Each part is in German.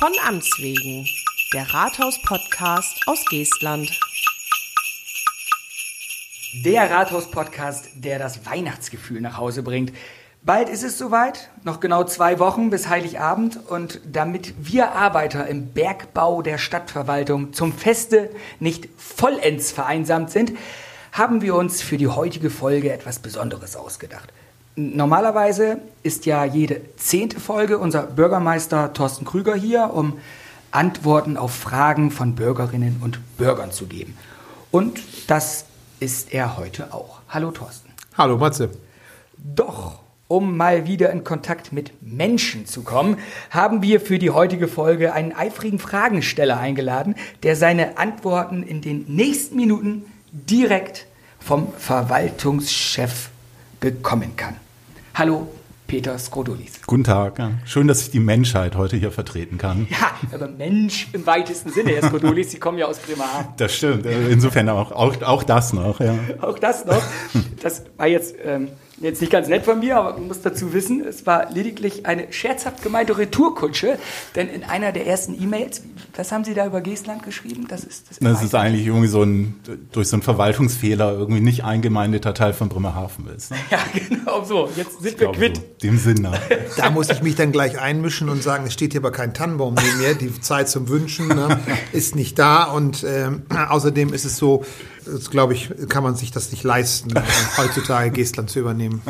Von Amts wegen. Der Rathaus-Podcast aus Geestland. Der Rathaus-Podcast, der das Weihnachtsgefühl nach Hause bringt. Bald ist es soweit, noch genau zwei Wochen bis Heiligabend. Und damit wir Arbeiter im Bergbau der Stadtverwaltung zum Feste nicht vollends vereinsamt sind, haben wir uns für die heutige Folge etwas Besonderes ausgedacht. Normalerweise ist ja jede zehnte Folge unser Bürgermeister Thorsten Krüger hier, um Antworten auf Fragen von Bürgerinnen und Bürgern zu geben. Und das ist er heute auch. Hallo Thorsten. Hallo Matze. Doch, um mal wieder in Kontakt mit Menschen zu kommen, haben wir für die heutige Folge einen eifrigen Fragensteller eingeladen, der seine Antworten in den nächsten Minuten direkt vom Verwaltungschef bekommen kann. Hallo, Peter Skrodolis. Guten Tag. Ja. Schön, dass ich die Menschheit heute hier vertreten kann. Ja, aber Mensch im weitesten Sinne, Herr Skrodolis, Sie kommen ja aus Bremerhaven. Das stimmt. Insofern auch, auch, auch das noch. Ja. Auch das noch. Das war jetzt ähm, jetzt nicht ganz nett von mir, aber man muss dazu wissen, es war lediglich eine scherzhaft gemeinte Retourkutsche, denn in einer der ersten E-Mails, was haben Sie da über Geestland geschrieben? Das ist das, das ist eigentlich irgendwie so ein durch so einen Verwaltungsfehler irgendwie nicht eingemeindeter Teil von Bremerhaven ist. Ne? Ja, genau so. Jetzt sind ich wir quitt. So, dem Sinn nach. Da muss ich mich dann gleich einmischen und sagen, es steht hier aber kein Tannenbaum neben mir. Die Zeit zum Wünschen ne, ist nicht da und ähm, außerdem ist es so, das glaube ich, kann man sich das nicht leisten, heutzutage Geestland zu übernehmen.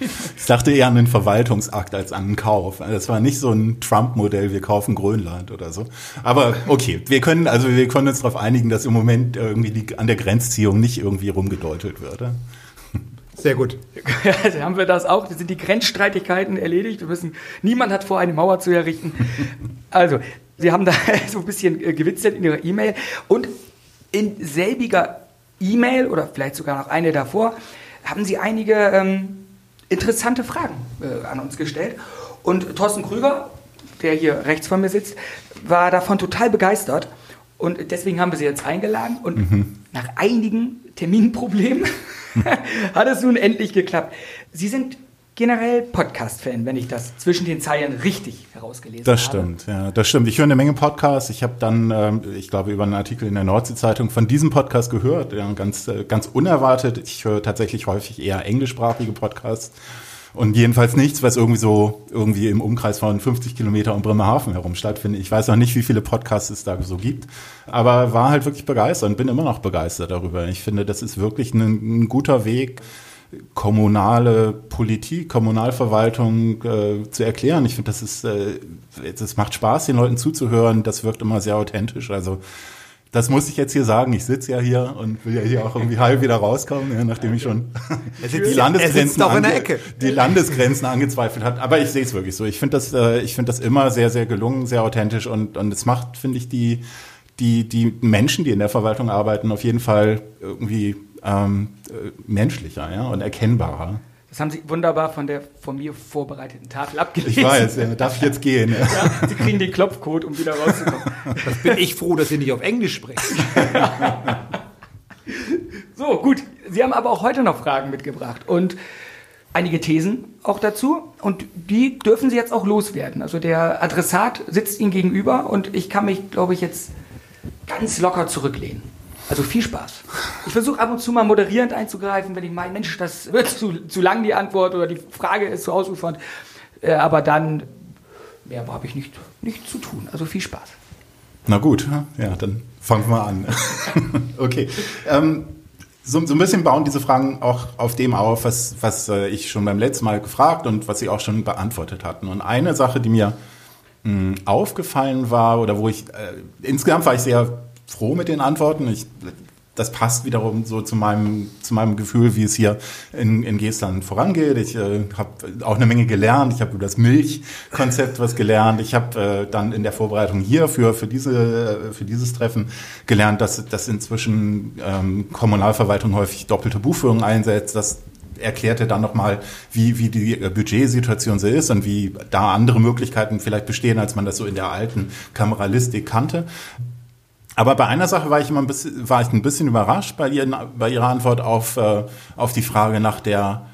Ich dachte eher an den Verwaltungsakt als an einen Kauf. Das war nicht so ein Trump-Modell, wir kaufen Grönland oder so. Aber okay, wir können, also wir können uns darauf einigen, dass im Moment irgendwie die, an der Grenzziehung nicht irgendwie rumgedeutet wird. Sehr gut. Also haben wir das auch. sind die Grenzstreitigkeiten erledigt. Wir wissen, niemand hat vor, eine Mauer zu errichten. Also, Sie haben da so ein bisschen gewitzelt in Ihrer E-Mail. Und in selbiger E-Mail oder vielleicht sogar noch eine davor haben Sie einige ähm, interessante Fragen äh, an uns gestellt. Und Thorsten Krüger, der hier rechts von mir sitzt, war davon total begeistert. Und deswegen haben wir Sie jetzt eingeladen. Und mhm. nach einigen Terminproblemen hat es nun endlich geklappt. Sie sind generell Podcast-Fan, wenn ich das zwischen den Zeilen richtig herausgelesen das habe. Das stimmt, ja, das stimmt. Ich höre eine Menge Podcasts. Ich habe dann, ähm, ich glaube, über einen Artikel in der Nordsee-Zeitung von diesem Podcast gehört, ja, ganz, äh, ganz unerwartet. Ich höre tatsächlich häufig eher englischsprachige Podcasts. Und jedenfalls nichts, was irgendwie so irgendwie im Umkreis von 50 Kilometer um Bremerhaven herum stattfindet. Ich weiß noch nicht, wie viele Podcasts es da so gibt, aber war halt wirklich begeistert und bin immer noch begeistert darüber. Ich finde, das ist wirklich ein, ein guter Weg, kommunale Politik, Kommunalverwaltung äh, zu erklären. Ich finde, das ist, äh, das macht Spaß, den Leuten zuzuhören. Das wirkt immer sehr authentisch. Also das muss ich jetzt hier sagen. Ich sitze ja hier und will ja hier auch irgendwie halb wieder rauskommen, ja, nachdem ich schon die Landesgrenzen, ange die Landesgrenzen angezweifelt hat. Aber ich sehe es wirklich so. Ich finde das, äh, ich finde das immer sehr, sehr gelungen, sehr authentisch und und es macht, finde ich, die die die Menschen, die in der Verwaltung arbeiten, auf jeden Fall irgendwie ähm, äh, menschlicher ja, und erkennbarer. Das haben Sie wunderbar von der von mir vorbereiteten Tafel abgelesen. Ich weiß, ja, darf ich jetzt gehen? Ja. ja, Sie kriegen den Klopfcode, um wieder rauszukommen. Das bin ich froh, dass Sie nicht auf Englisch sprechen. so, gut. Sie haben aber auch heute noch Fragen mitgebracht und einige Thesen auch dazu und die dürfen Sie jetzt auch loswerden. Also der Adressat sitzt Ihnen gegenüber und ich kann mich, glaube ich, jetzt ganz locker zurücklehnen. Also viel Spaß. Ich versuche ab und zu mal moderierend einzugreifen, wenn ich meine, Mensch, das wird zu, zu lang die Antwort oder die Frage ist zu ausufernd. Äh, aber dann mehr habe ich nicht, nicht zu tun. Also viel Spaß. Na gut, ja, dann fangen wir an. okay. Ähm, so, so, ein bisschen bauen diese Fragen auch auf dem auf, was, was äh, ich schon beim letzten Mal gefragt und was Sie auch schon beantwortet hatten. Und eine Sache, die mir mh, hm, aufgefallen war oder wo ich, äh, insgesamt war ich sehr froh mit den Antworten. Ich, das passt wiederum so zu meinem, zu meinem Gefühl, wie es hier in, in Geestland vorangeht. Ich äh, habe auch eine Menge gelernt. Ich habe über das Milchkonzept was gelernt. Ich habe äh, dann in der Vorbereitung hier für, für, diese, für dieses Treffen gelernt, dass, dass inzwischen ähm, Kommunalverwaltung häufig doppelte Buchführung einsetzt, dass erklärte dann nochmal, wie, wie die Budgetsituation so ist und wie da andere Möglichkeiten vielleicht bestehen, als man das so in der alten Kameralistik kannte. Aber bei einer Sache war ich immer ein bisschen, war ich ein bisschen überrascht bei, ihren, bei ihrer Antwort auf, äh, auf die Frage nach der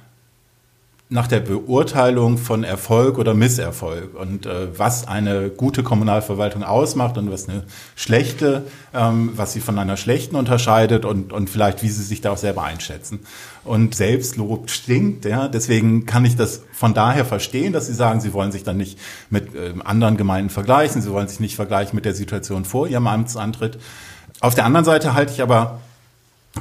nach der Beurteilung von Erfolg oder Misserfolg und äh, was eine gute Kommunalverwaltung ausmacht und was eine schlechte, ähm, was sie von einer schlechten unterscheidet und, und vielleicht wie sie sich da auch selber einschätzen. Und Selbstlob stinkt, ja, deswegen kann ich das von daher verstehen, dass sie sagen, sie wollen sich dann nicht mit äh, anderen Gemeinden vergleichen, sie wollen sich nicht vergleichen mit der Situation vor ihrem Amtsantritt. Auf der anderen Seite halte ich aber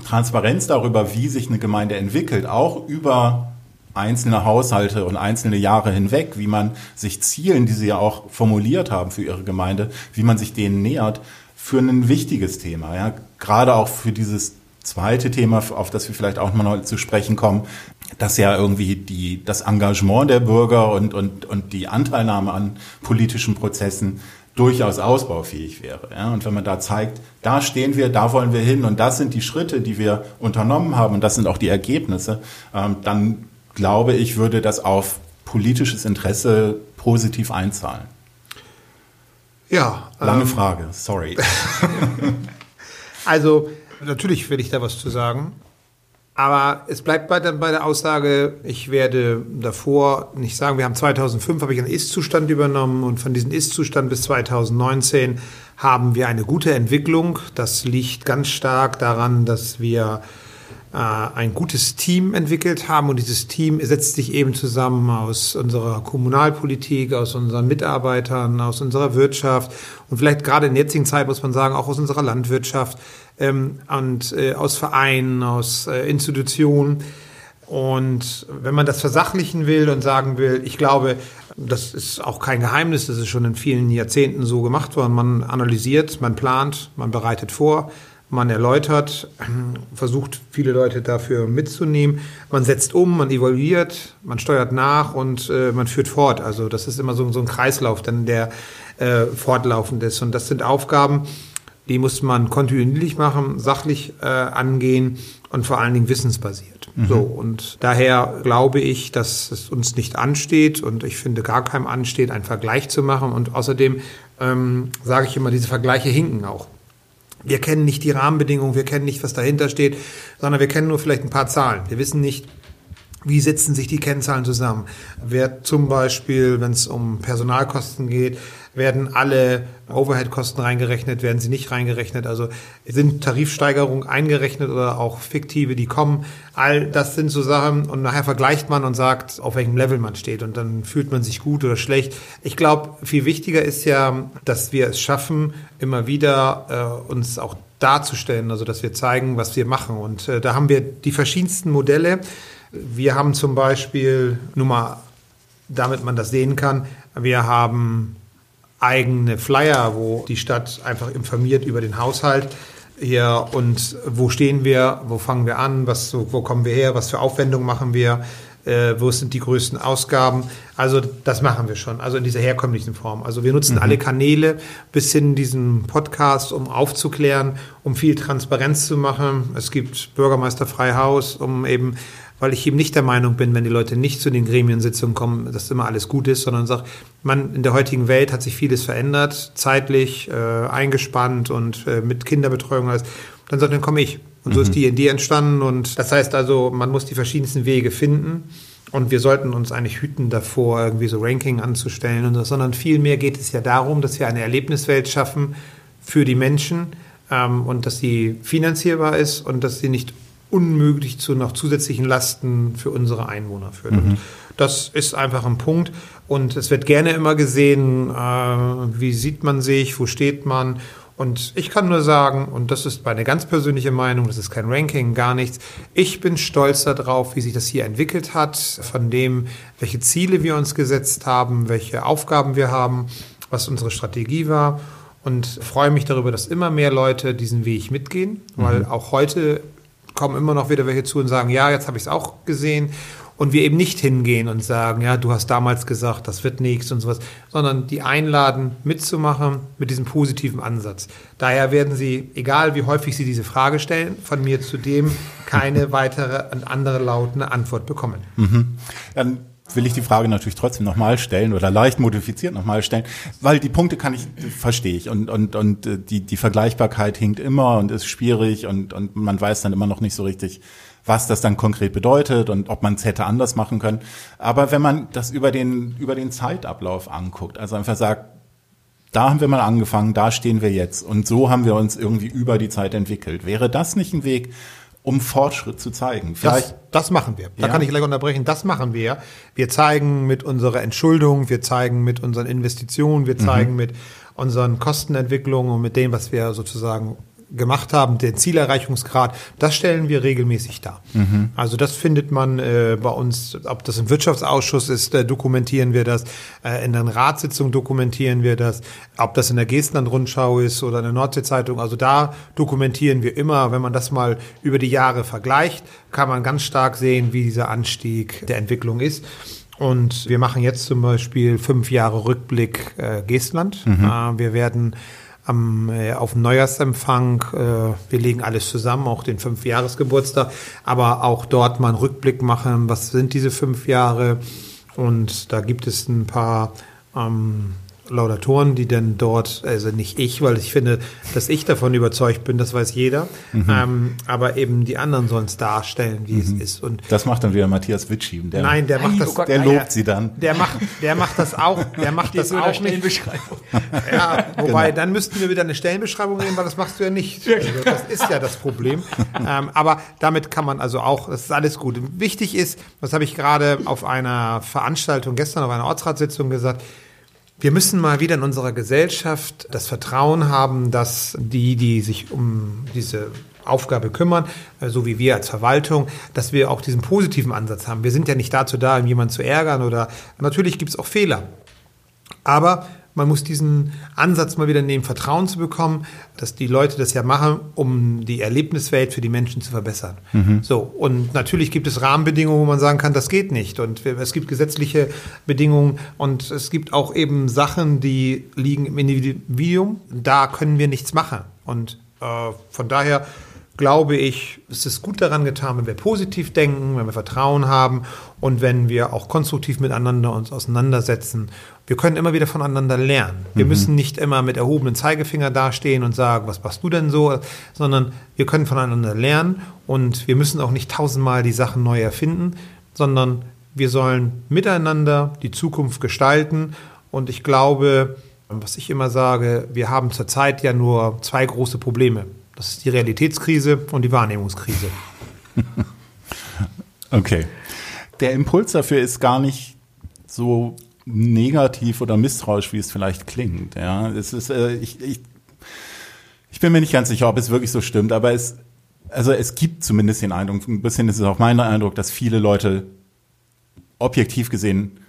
Transparenz darüber, wie sich eine Gemeinde entwickelt, auch über einzelne Haushalte und einzelne Jahre hinweg, wie man sich Zielen, die Sie ja auch formuliert haben für Ihre Gemeinde, wie man sich denen nähert, für ein wichtiges Thema. Ja? Gerade auch für dieses zweite Thema, auf das wir vielleicht auch mal zu sprechen kommen, dass ja irgendwie die, das Engagement der Bürger und, und, und die Anteilnahme an politischen Prozessen durchaus ausbaufähig wäre. Ja? Und wenn man da zeigt, da stehen wir, da wollen wir hin und das sind die Schritte, die wir unternommen haben und das sind auch die Ergebnisse, ähm, dann glaube ich, würde das auf politisches Interesse positiv einzahlen. Ja. Lange ähm, Frage, sorry. also, natürlich will ich da was zu sagen. Aber es bleibt bei der, bei der Aussage, ich werde davor nicht sagen, wir haben 2005, habe ich einen Ist-Zustand übernommen und von diesem Ist-Zustand bis 2019 haben wir eine gute Entwicklung. Das liegt ganz stark daran, dass wir ein gutes Team entwickelt haben und dieses Team setzt sich eben zusammen aus unserer Kommunalpolitik, aus unseren Mitarbeitern, aus unserer Wirtschaft und vielleicht gerade in der jetzigen Zeit muss man sagen, auch aus unserer Landwirtschaft ähm, und äh, aus Vereinen, aus äh, Institutionen. Und wenn man das versachlichen will und sagen will, ich glaube, das ist auch kein Geheimnis, das ist schon in vielen Jahrzehnten so gemacht worden. Man analysiert, man plant, man bereitet vor, man erläutert, versucht viele Leute dafür mitzunehmen. Man setzt um, man evaluiert, man steuert nach und äh, man führt fort. Also das ist immer so, so ein Kreislauf, dann der äh, fortlaufend ist. Und das sind Aufgaben, die muss man kontinuierlich machen, sachlich äh, angehen und vor allen Dingen wissensbasiert. Mhm. So und daher glaube ich, dass es uns nicht ansteht und ich finde gar keinem ansteht, einen Vergleich zu machen. Und außerdem ähm, sage ich immer, diese Vergleiche hinken auch. Wir kennen nicht die Rahmenbedingungen, wir kennen nicht, was dahinter steht, sondern wir kennen nur vielleicht ein paar Zahlen. Wir wissen nicht, wie setzen sich die Kennzahlen zusammen? Wer zum Beispiel, wenn es um Personalkosten geht, werden alle Overhead-Kosten reingerechnet, werden sie nicht reingerechnet? Also sind Tarifsteigerungen eingerechnet oder auch fiktive, die kommen? All das sind so Sachen und nachher vergleicht man und sagt, auf welchem Level man steht und dann fühlt man sich gut oder schlecht. Ich glaube, viel wichtiger ist ja, dass wir es schaffen, immer wieder äh, uns auch darzustellen, also dass wir zeigen, was wir machen. Und äh, da haben wir die verschiedensten Modelle. Wir haben zum Beispiel, nur mal, damit man das sehen kann, wir haben eigene Flyer, wo die Stadt einfach informiert über den Haushalt hier und wo stehen wir, wo fangen wir an, was, wo kommen wir her, was für Aufwendungen machen wir, äh, wo sind die größten Ausgaben. Also das machen wir schon, also in dieser herkömmlichen Form. Also wir nutzen mhm. alle Kanäle bis hin diesen Podcast, um aufzuklären, um viel Transparenz zu machen. Es gibt Bürgermeister Freihaus, um eben weil ich eben nicht der Meinung bin, wenn die Leute nicht zu den Gremiensitzungen kommen, dass immer alles gut ist, sondern sage, man, in der heutigen Welt hat sich vieles verändert, zeitlich, äh, eingespannt und äh, mit Kinderbetreuung alles. Dann sagt, dann komme ich. Und so mhm. ist die Idee entstanden. Und das heißt also, man muss die verschiedensten Wege finden. Und wir sollten uns eigentlich hüten davor, irgendwie so Ranking anzustellen und so, sondern vielmehr geht es ja darum, dass wir eine Erlebniswelt schaffen für die Menschen ähm, und dass sie finanzierbar ist und dass sie nicht unmöglich zu noch zusätzlichen Lasten für unsere Einwohner führt. Mhm. Das ist einfach ein Punkt. Und es wird gerne immer gesehen, äh, wie sieht man sich, wo steht man. Und ich kann nur sagen, und das ist meine ganz persönliche Meinung, das ist kein Ranking, gar nichts. Ich bin stolz darauf, wie sich das hier entwickelt hat, von dem, welche Ziele wir uns gesetzt haben, welche Aufgaben wir haben, was unsere Strategie war. Und freue mich darüber, dass immer mehr Leute diesen Weg mitgehen, weil mhm. auch heute kommen immer noch wieder welche zu und sagen, ja, jetzt habe ich es auch gesehen. Und wir eben nicht hingehen und sagen, ja, du hast damals gesagt, das wird nichts und sowas, sondern die einladen, mitzumachen mit diesem positiven Ansatz. Daher werden sie, egal wie häufig sie diese Frage stellen, von mir zudem keine weitere und andere lautende Antwort bekommen. Mhm. Dann will ich die Frage natürlich trotzdem nochmal stellen oder leicht modifiziert nochmal stellen, weil die Punkte kann ich, verstehe ich und, und, und äh, die, die Vergleichbarkeit hinkt immer und ist schwierig und, und man weiß dann immer noch nicht so richtig, was das dann konkret bedeutet und ob man es hätte anders machen können. Aber wenn man das über den, über den Zeitablauf anguckt, also einfach sagt, da haben wir mal angefangen, da stehen wir jetzt und so haben wir uns irgendwie über die Zeit entwickelt. Wäre das nicht ein Weg, um Fortschritt zu zeigen. Vielleicht das, das machen wir. Da ja. kann ich gleich unterbrechen. Das machen wir. Wir zeigen mit unserer Entschuldung, wir zeigen mit unseren Investitionen, wir zeigen mhm. mit unseren Kostenentwicklungen und mit dem, was wir sozusagen gemacht haben, den Zielerreichungsgrad, das stellen wir regelmäßig dar. Mhm. Also das findet man äh, bei uns, ob das im Wirtschaftsausschuss ist, äh, dokumentieren wir das, äh, in der Ratssitzung dokumentieren wir das, ob das in der Geestland-Rundschau ist oder in der Nordsee-Zeitung, also da dokumentieren wir immer, wenn man das mal über die Jahre vergleicht, kann man ganz stark sehen, wie dieser Anstieg der Entwicklung ist. Und wir machen jetzt zum Beispiel fünf Jahre Rückblick äh, Geestland. Mhm. Äh, wir werden am, äh, auf dem Neujahrsempfang. Äh, wir legen alles zusammen, auch den Fünfjahresgeburtstag, aber auch dort mal einen Rückblick machen, was sind diese fünf Jahre. Und da gibt es ein paar ähm, Laudatoren, die denn dort, also nicht ich, weil ich finde, dass ich davon überzeugt bin, das weiß jeder, mhm. ähm, aber eben die anderen sollen es darstellen, wie mhm. es ist. Und das macht dann wieder Matthias Witschim. Der, nein, der macht das, oh der lobt sie dann. Der macht, der macht das auch, der macht das auch nicht. Ja, wobei genau. dann müssten wir wieder eine Stellenbeschreibung nehmen, weil das machst du ja nicht. Also das ist ja das Problem. ähm, aber damit kann man also auch, das ist alles gut. Wichtig ist, was habe ich gerade auf einer Veranstaltung gestern auf einer Ortsratssitzung gesagt, wir müssen mal wieder in unserer Gesellschaft das Vertrauen haben, dass die, die sich um diese Aufgabe kümmern, äh, so wie wir als Verwaltung, dass wir auch diesen positiven Ansatz haben. Wir sind ja nicht dazu da, um jemanden zu ärgern oder natürlich gibt es auch Fehler. Aber man muss diesen Ansatz mal wieder nehmen, Vertrauen zu bekommen, dass die Leute das ja machen, um die Erlebniswelt für die Menschen zu verbessern. Mhm. So. Und natürlich gibt es Rahmenbedingungen, wo man sagen kann, das geht nicht. Und es gibt gesetzliche Bedingungen und es gibt auch eben Sachen, die liegen im Individuum. Da können wir nichts machen. Und äh, von daher glaube ich, es ist gut daran getan, wenn wir positiv denken, wenn wir Vertrauen haben und wenn wir auch konstruktiv miteinander uns auseinandersetzen. Wir können immer wieder voneinander lernen. Wir mhm. müssen nicht immer mit erhobenen Zeigefinger dastehen und sagen, was machst du denn so, sondern wir können voneinander lernen und wir müssen auch nicht tausendmal die Sachen neu erfinden, sondern wir sollen miteinander die Zukunft gestalten und ich glaube, was ich immer sage, wir haben zurzeit ja nur zwei große Probleme. Das ist die Realitätskrise und die Wahrnehmungskrise. okay. Der Impuls dafür ist gar nicht so negativ oder misstrauisch, wie es vielleicht klingt. Ja, es ist, äh, ich, ich, ich bin mir nicht ganz sicher, ob es wirklich so stimmt, aber es, also es gibt zumindest den Eindruck, ein bisschen ist es auch mein Eindruck, dass viele Leute objektiv gesehen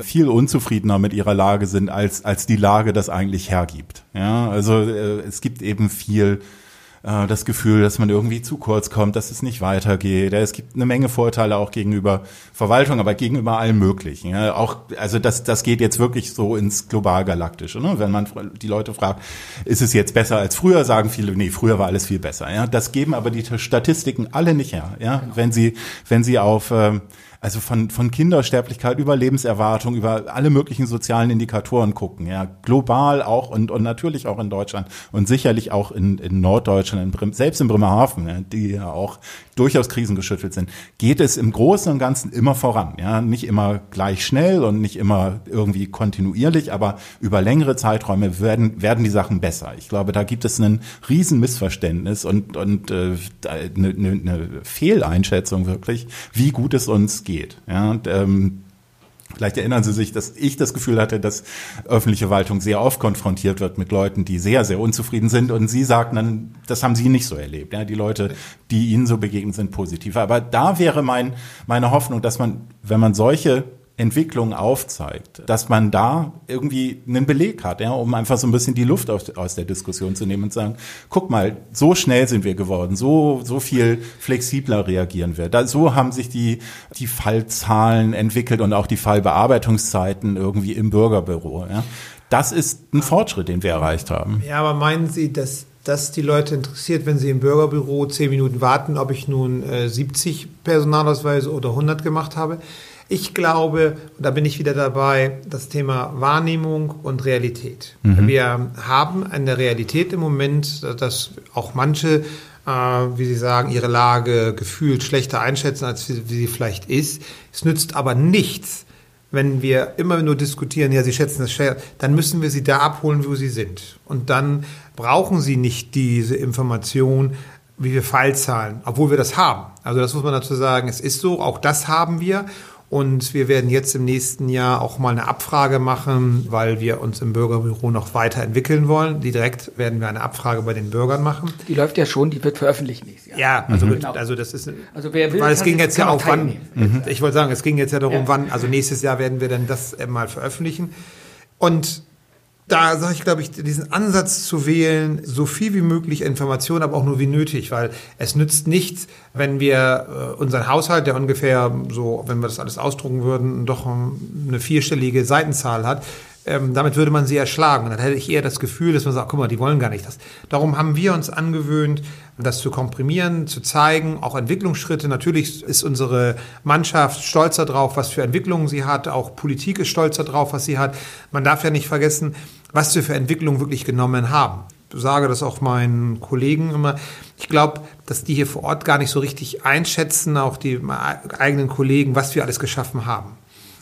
viel unzufriedener mit ihrer Lage sind, als, als die Lage das eigentlich hergibt. Ja, also äh, es gibt eben viel äh, das Gefühl, dass man irgendwie zu kurz kommt, dass es nicht weitergeht. Es gibt eine Menge Vorteile auch gegenüber Verwaltung, aber gegenüber allem Möglichen. Ja, auch, also das, das geht jetzt wirklich so ins global-galaktische. Ne? Wenn man die Leute fragt, ist es jetzt besser als früher, sagen viele, nee, früher war alles viel besser. Ja, das geben aber die Statistiken alle nicht her. Ja, genau. wenn sie, wenn sie auf ähm, also von, von Kindersterblichkeit über Lebenserwartung, über alle möglichen sozialen Indikatoren gucken, ja, global auch und, und natürlich auch in Deutschland und sicherlich auch in, in Norddeutschland, in selbst in Bremerhaven, ja, die ja auch durchaus krisengeschüttelt sind, geht es im Großen und Ganzen immer voran, ja, nicht immer gleich schnell und nicht immer irgendwie kontinuierlich, aber über längere Zeiträume werden, werden die Sachen besser. Ich glaube, da gibt es ein Riesenmissverständnis und, und äh, eine, eine Fehleinschätzung wirklich, wie gut es uns geht. Ja, und, ähm, Vielleicht erinnern Sie sich, dass ich das Gefühl hatte, dass öffentliche Verwaltung sehr oft konfrontiert wird mit Leuten, die sehr, sehr unzufrieden sind. Und Sie sagten dann, das haben Sie nicht so erlebt. Ja, die Leute, die Ihnen so begegnet sind, positiv. Aber da wäre mein, meine Hoffnung, dass man, wenn man solche Entwicklung aufzeigt, dass man da irgendwie einen Beleg hat, ja, um einfach so ein bisschen die Luft aus, aus der Diskussion zu nehmen und sagen, guck mal, so schnell sind wir geworden, so, so viel flexibler reagieren wir. Da, so haben sich die, die Fallzahlen entwickelt und auch die Fallbearbeitungszeiten irgendwie im Bürgerbüro. Ja. Das ist ein Fortschritt, den wir erreicht haben. Ja, aber meinen Sie, dass das die Leute interessiert, wenn sie im Bürgerbüro zehn Minuten warten, ob ich nun äh, 70 Personalausweise oder 100 gemacht habe? Ich glaube, und da bin ich wieder dabei, das Thema Wahrnehmung und Realität. Wir haben eine Realität im Moment, dass auch manche, äh, wie Sie sagen, ihre Lage gefühlt schlechter einschätzen, als wie, wie sie vielleicht ist. Es nützt aber nichts, wenn wir immer nur diskutieren, ja, Sie schätzen das schwer, dann müssen wir Sie da abholen, wo Sie sind. Und dann brauchen Sie nicht diese Information, wie wir Fallzahlen, obwohl wir das haben. Also das muss man dazu sagen, es ist so, auch das haben wir. Und wir werden jetzt im nächsten Jahr auch mal eine Abfrage machen, weil wir uns im Bürgerbüro noch weiterentwickeln wollen. Direkt werden wir eine Abfrage bei den Bürgern machen. Die läuft ja schon, die wird veröffentlicht nächstes Jahr. Ja, also, Genau. also das ist. Also wer will, weil es ging jetzt ja auch wann. teilnehmen. Ich wollte sagen, es ging jetzt ja darum, Ja. wann. Also nächstes Jahr werden wir dann das äh, mal veröffentlichen. Und da sage ich, glaube ich, diesen Ansatz zu wählen, so viel wie möglich Informationen, aber auch nur wie nötig, weil es nützt nichts, wenn wir äh, unseren Haushalt, der ungefähr so, wenn wir das alles ausdrucken würden, doch ähm, eine vierstellige Seitenzahl hat, ähm, damit würde man sie erschlagen. Und dann hätte ich eher das Gefühl, dass man sagt, guck mal, die wollen gar nicht das. Darum haben wir uns angewöhnt, das zu komprimieren, zu zeigen, auch Entwicklungsschritte. Natürlich ist unsere Mannschaft stolz darauf, was für Entwicklungen sie hat. Auch Politik ist stolz darauf, was sie hat. Man darf ja nicht vergessen, was wir für Entwicklungen wirklich genommen haben. Ich sage das auch meinen Kollegen immer. Ich glaube, dass die hier vor Ort gar nicht so richtig einschätzen, auch die eigenen Kollegen, was wir alles geschaffen haben.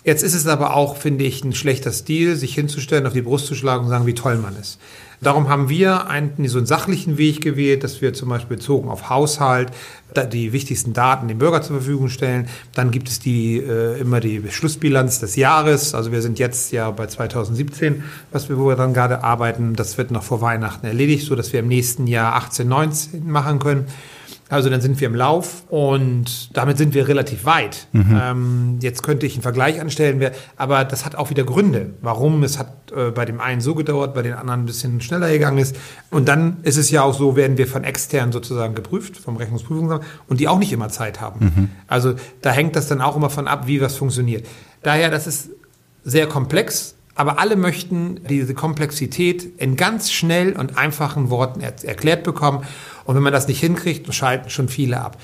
Jetzt ist es aber auch, finde ich, ein schlechter Stil, sich hinzustellen, auf die Brust zu schlagen und sagen, wie toll man ist. Darum haben wir einen, so einen sachlichen Weg gewählt, dass wir zum Beispiel bezogen auf Haushalt die wichtigsten Daten dem Bürger zur Verfügung stellen. Dann gibt es die äh, immer die Schlussbilanz des Jahres. Also wir sind jetzt ja bei 2017, was wir, wo wir dann gerade arbeiten. Das wird noch vor Weihnachten erledigt, so dass wir im nächsten Jahr 18, 19 machen können. Also dann sind wir im Lauf und damit sind wir relativ weit. Ähm, jetzt könnte ich einen Vergleich anstellen, aber das hat auch wieder Gründe, warum es hat äh, bei dem einen so gedauert, bei den anderen ein bisschen schneller gegangen ist. Und dann ist es ja auch so, werden wir von extern sozusagen geprüft, vom Rechnungsprüfungsamt, und die auch nicht immer Zeit haben. Also da hängt das dann auch immer von ab, wie was funktioniert. Daher, das ist sehr komplex, aber alle möchten diese Komplexität in ganz schnell und einfachen Worten er erklärt bekommen. Und wenn man das nicht hinkriegt, schalten schon viele ab.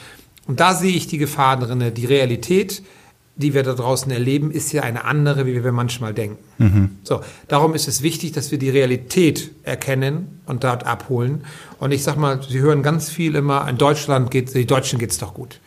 Und da sehe ich die Gefahr drin. Die Realität, die wir da draußen erleben, ist ja eine andere, wie wir manchmal denken. So, darum ist es wichtig, dass wir die Realität erkennen und dort abholen. Und ich sag mal, Sie hören ganz viel immer, in Deutschland geht, die Deutschen geht's doch gut.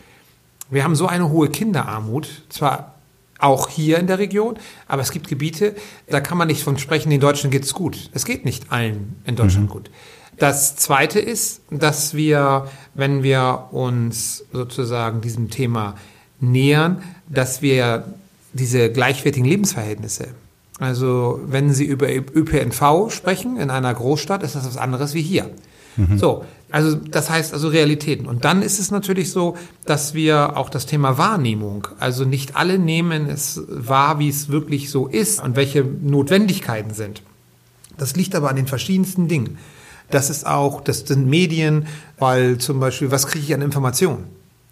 Wir haben so eine hohe Kinderarmut, zwar auch hier in der Region, aber es gibt Gebiete, da kann man nicht von sprechen, den Deutschen geht's gut. Es geht nicht allen in Deutschland gut. Das Zweite ist, dass wir, wenn wir uns sozusagen diesem Thema nähern, dass wir diese gleichwertigen Lebensverhältnisse, also wenn Sie über ÖPNV sprechen in einer Großstadt, ist das was anderes wie hier. So, also das heißt also Realitäten. Und dann ist es natürlich so, dass wir auch das Thema Wahrnehmung, also nicht alle nehmen es wahr, wie es wirklich so ist und welche Notwendigkeiten sind. Das liegt aber an den verschiedensten Dingen. Das ist auch, das sind Medien, weil zum Beispiel, was kriege ich an Informationen?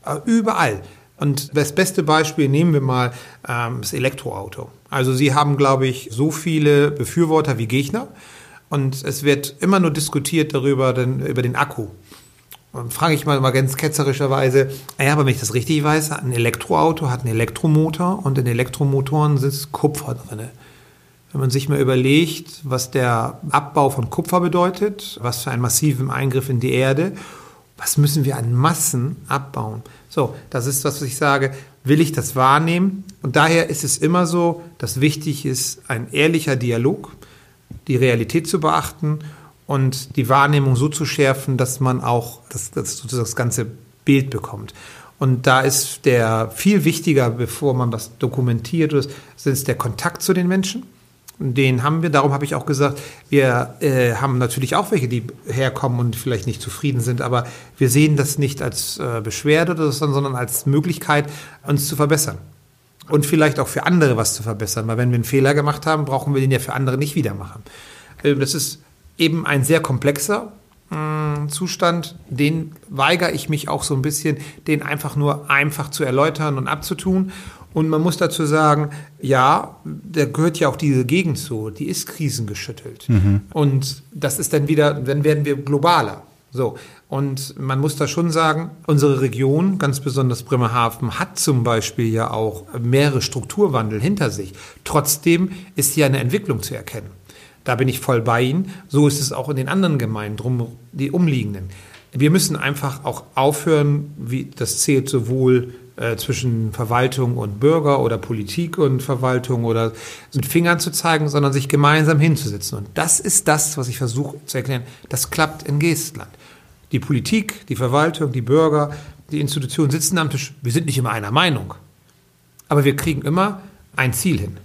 Äh, Überall. Und das beste Beispiel nehmen wir mal ähm, das Elektroauto. Also Sie haben, glaube ich, so viele Befürworter wie Gegner. Und es wird immer nur diskutiert darüber, den, über den Akku. Und frage ich mal, mal ganz ketzerischerweise, ja, aber wenn ich das richtig weiß, ein Elektroauto hat einen Elektromotor und in Elektromotoren sitzt Kupfer drinne. Wenn man sich mal überlegt, was der Abbau von Kupfer bedeutet, was für einen massiven Eingriff in die Erde, was müssen wir an Massen abbauen? So, das ist das, was ich sage. Will ich das wahrnehmen? Und daher ist es immer so, dass wichtig ist ein ehrlicher Dialog, die Realität zu beachten und die Wahrnehmung so zu schärfen, dass man auch das, das, sozusagen das ganze Bild bekommt. Und da ist der viel wichtiger, bevor man was dokumentiert, ist, ist der Kontakt zu den Menschen. Den haben wir, darum habe ich auch gesagt, wir äh, haben natürlich auch welche, die herkommen und vielleicht nicht zufrieden sind, aber wir sehen das nicht als äh, Beschwerde, oder so, sondern als Möglichkeit, uns zu verbessern. Und vielleicht auch für andere was zu verbessern, weil wenn wir einen Fehler gemacht haben, brauchen wir den ja für andere nicht wieder machen. Äh, das ist eben ein sehr komplexer mh, Zustand, den weigere ich mich auch so ein bisschen, den einfach nur einfach zu erläutern und abzutun. Und man muss dazu sagen, ja, da gehört ja auch diese Gegend zu, die ist krisengeschüttelt. Und das ist dann wieder, dann werden wir globaler. So, und man muss da schon sagen, unsere Region, ganz besonders Bremerhaven, hat zum Beispiel ja auch mehrere Strukturwandel hinter sich. Trotzdem ist hier eine Entwicklung zu erkennen. Da bin ich voll bei Ihnen. So ist es auch in den anderen Gemeinden, drum die umliegenden. Wir müssen einfach auch aufhören, wie das zählt sowohl äh, zwischen Verwaltung und Bürger oder Politik und Verwaltung oder mit Fingern zu zeigen, sondern sich gemeinsam hinzusetzen. Und das ist das, was ich versuche zu erklären. Das klappt in Geestland. Die Politik, die Verwaltung, die Bürger, die Institutionen sitzen am Tisch. Wir sind nicht immer einer Meinung. Aber wir kriegen immer ein Ziel hin.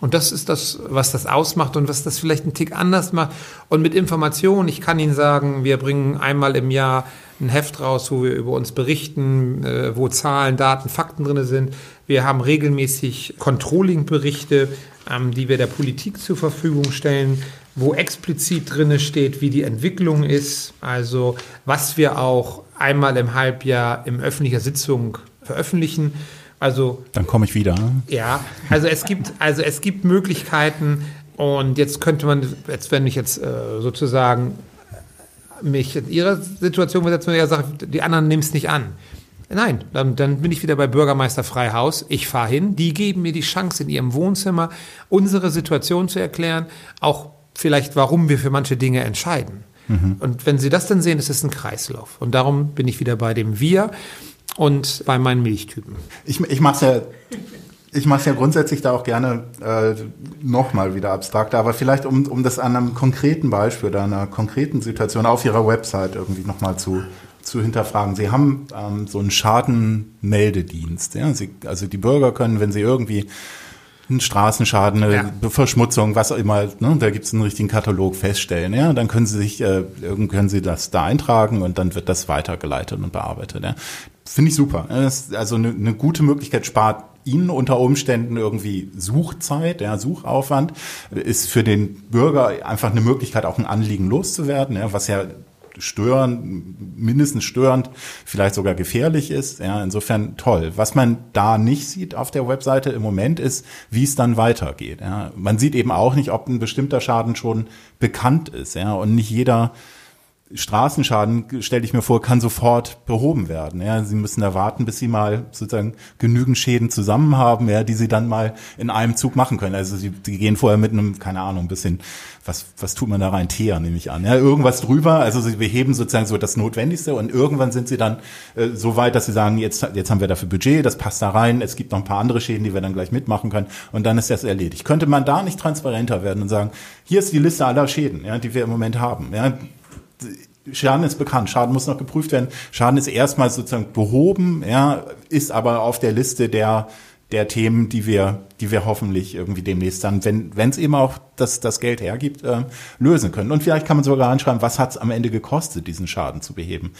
Und das ist das, was das ausmacht und was das vielleicht einen Tick anders macht. Und mit Informationen, ich kann Ihnen sagen, wir bringen einmal im Jahr ein Heft raus, wo wir über uns berichten, äh, wo Zahlen, Daten, Fakten drin sind. Wir haben regelmäßig Controlling-Berichte, ähm, die wir der Politik zur Verfügung stellen wo explizit drin steht, wie die Entwicklung ist, also was wir auch einmal im Halbjahr in öffentlicher Sitzung veröffentlichen. Also dann komme ich wieder. Ja, also es gibt also es gibt Möglichkeiten und jetzt könnte man jetzt wenn ich jetzt äh, sozusagen mich in ihrer Situation versetzen und ja sage, die anderen nehmen es nicht an. Nein, dann, dann bin ich wieder bei Bürgermeister Freihaus. Ich fahre hin, die geben mir die Chance in ihrem Wohnzimmer unsere Situation zu erklären, auch vielleicht, warum wir für manche Dinge entscheiden. Mhm. Und wenn Sie das dann sehen, ist es ein Kreislauf. Und darum bin ich wieder bei dem Wir und bei meinen Milchtypen. Ich, ich mache es ja. Ich mache es ja grundsätzlich da auch gerne äh, nochmal wieder abstrakter, aber vielleicht um, um das an einem konkreten Beispiel oder einer konkreten Situation auf Ihrer Website irgendwie nochmal zu, zu hinterfragen. Sie haben ähm, so einen Schadenmeldedienst. Ja? Sie, also die Bürger können, wenn sie irgendwie einen Straßenschaden, eine ja. Verschmutzung, was auch immer, ne, da gibt es einen richtigen Katalog feststellen. Ja, dann können Sie sich, äh, können Sie das da eintragen und dann wird das weitergeleitet und bearbeitet. Ja. Finde ich super. Also eine, eine gute Möglichkeit, spart Ihnen unter Umständen irgendwie Suchzeit, ja, Suchaufwand, ist für den Bürger einfach eine Möglichkeit, auch ein Anliegen loszuwerden, ja, was ja störend, mindestens störend, vielleicht sogar gefährlich ist. Ja, insofern toll. Was man da nicht sieht auf der Webseite im Moment ist, wie es dann weitergeht. Ja, man sieht eben auch nicht, ob ein bestimmter Schaden schon bekannt ist. Ja, und nicht jeder Straßenschaden, stelle ich mir vor, kann sofort behoben werden. Ja, Sie müssen da warten, bis Sie mal sozusagen genügend Schäden zusammen haben, ja, die Sie dann mal in einem Zug machen können. Also Sie, Sie gehen vorher mit einem, keine Ahnung, ein bisschen, was, was tut man da rein? Teer, nehme ich an. Ja, irgendwas drüber. Also Sie beheben sozusagen so das Notwendigste und irgendwann sind Sie dann äh, so weit, dass Sie sagen, jetzt, jetzt haben wir dafür Budget, das passt da rein, es gibt noch ein paar andere Schäden, die wir dann gleich mitmachen können und dann ist das erledigt. Könnte man da nicht transparenter werden und sagen, hier ist die Liste aller Schäden, ja, die wir im Moment haben. Ja, Schaden ist bekannt, Schaden muss noch geprüft werden. Schaden ist erstmal sozusagen behoben, ja, ist aber auf der Liste der der Themen, die wir, die wir hoffentlich irgendwie demnächst dann, wenn wenn es eben auch das, das Geld hergibt, äh, lösen können. Und vielleicht kann man sogar reinschreiben, was hat es am Ende gekostet, diesen Schaden zu beheben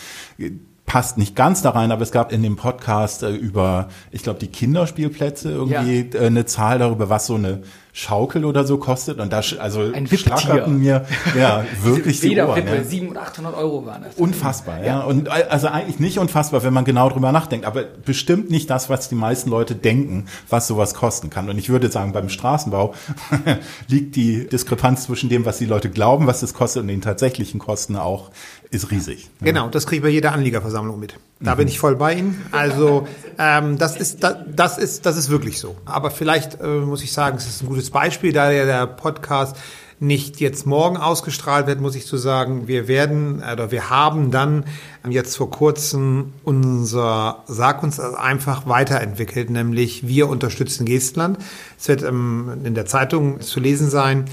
passt nicht ganz da rein, aber es gab in dem Podcast äh, über, ich glaube, die Kinderspielplätze irgendwie ja. äh, eine Zahl darüber, was so eine Schaukel oder so kostet. Und da also Ein schlackerten mir ja wirklich die Ohren. Ja. 700 und 800 Euro waren das. Unfassbar, ja. ja. Und äh, also eigentlich nicht unfassbar, wenn man genau drüber nachdenkt, aber bestimmt nicht das, was die meisten Leute denken, was sowas kosten kann. Und ich würde sagen, beim Straßenbau liegt die Diskrepanz zwischen dem, was die Leute glauben, was es kostet und den tatsächlichen Kosten auch ist riesig. Genau, das kriege ich bei jeder Anliegerversammlung mit. Da mhm. bin ich voll bei Ihnen. Also ähm, das ist das, das ist das ist wirklich so. Aber vielleicht äh, muss ich sagen, es ist ein gutes Beispiel, da ja der Podcast nicht jetzt morgen ausgestrahlt wird, muss ich zu sagen, wir werden oder wir haben dann jetzt vor kurzem unser Sag uns einfach weiterentwickelt, nämlich wir unterstützen Gestland. Es wird ähm, in der Zeitung zu lesen sein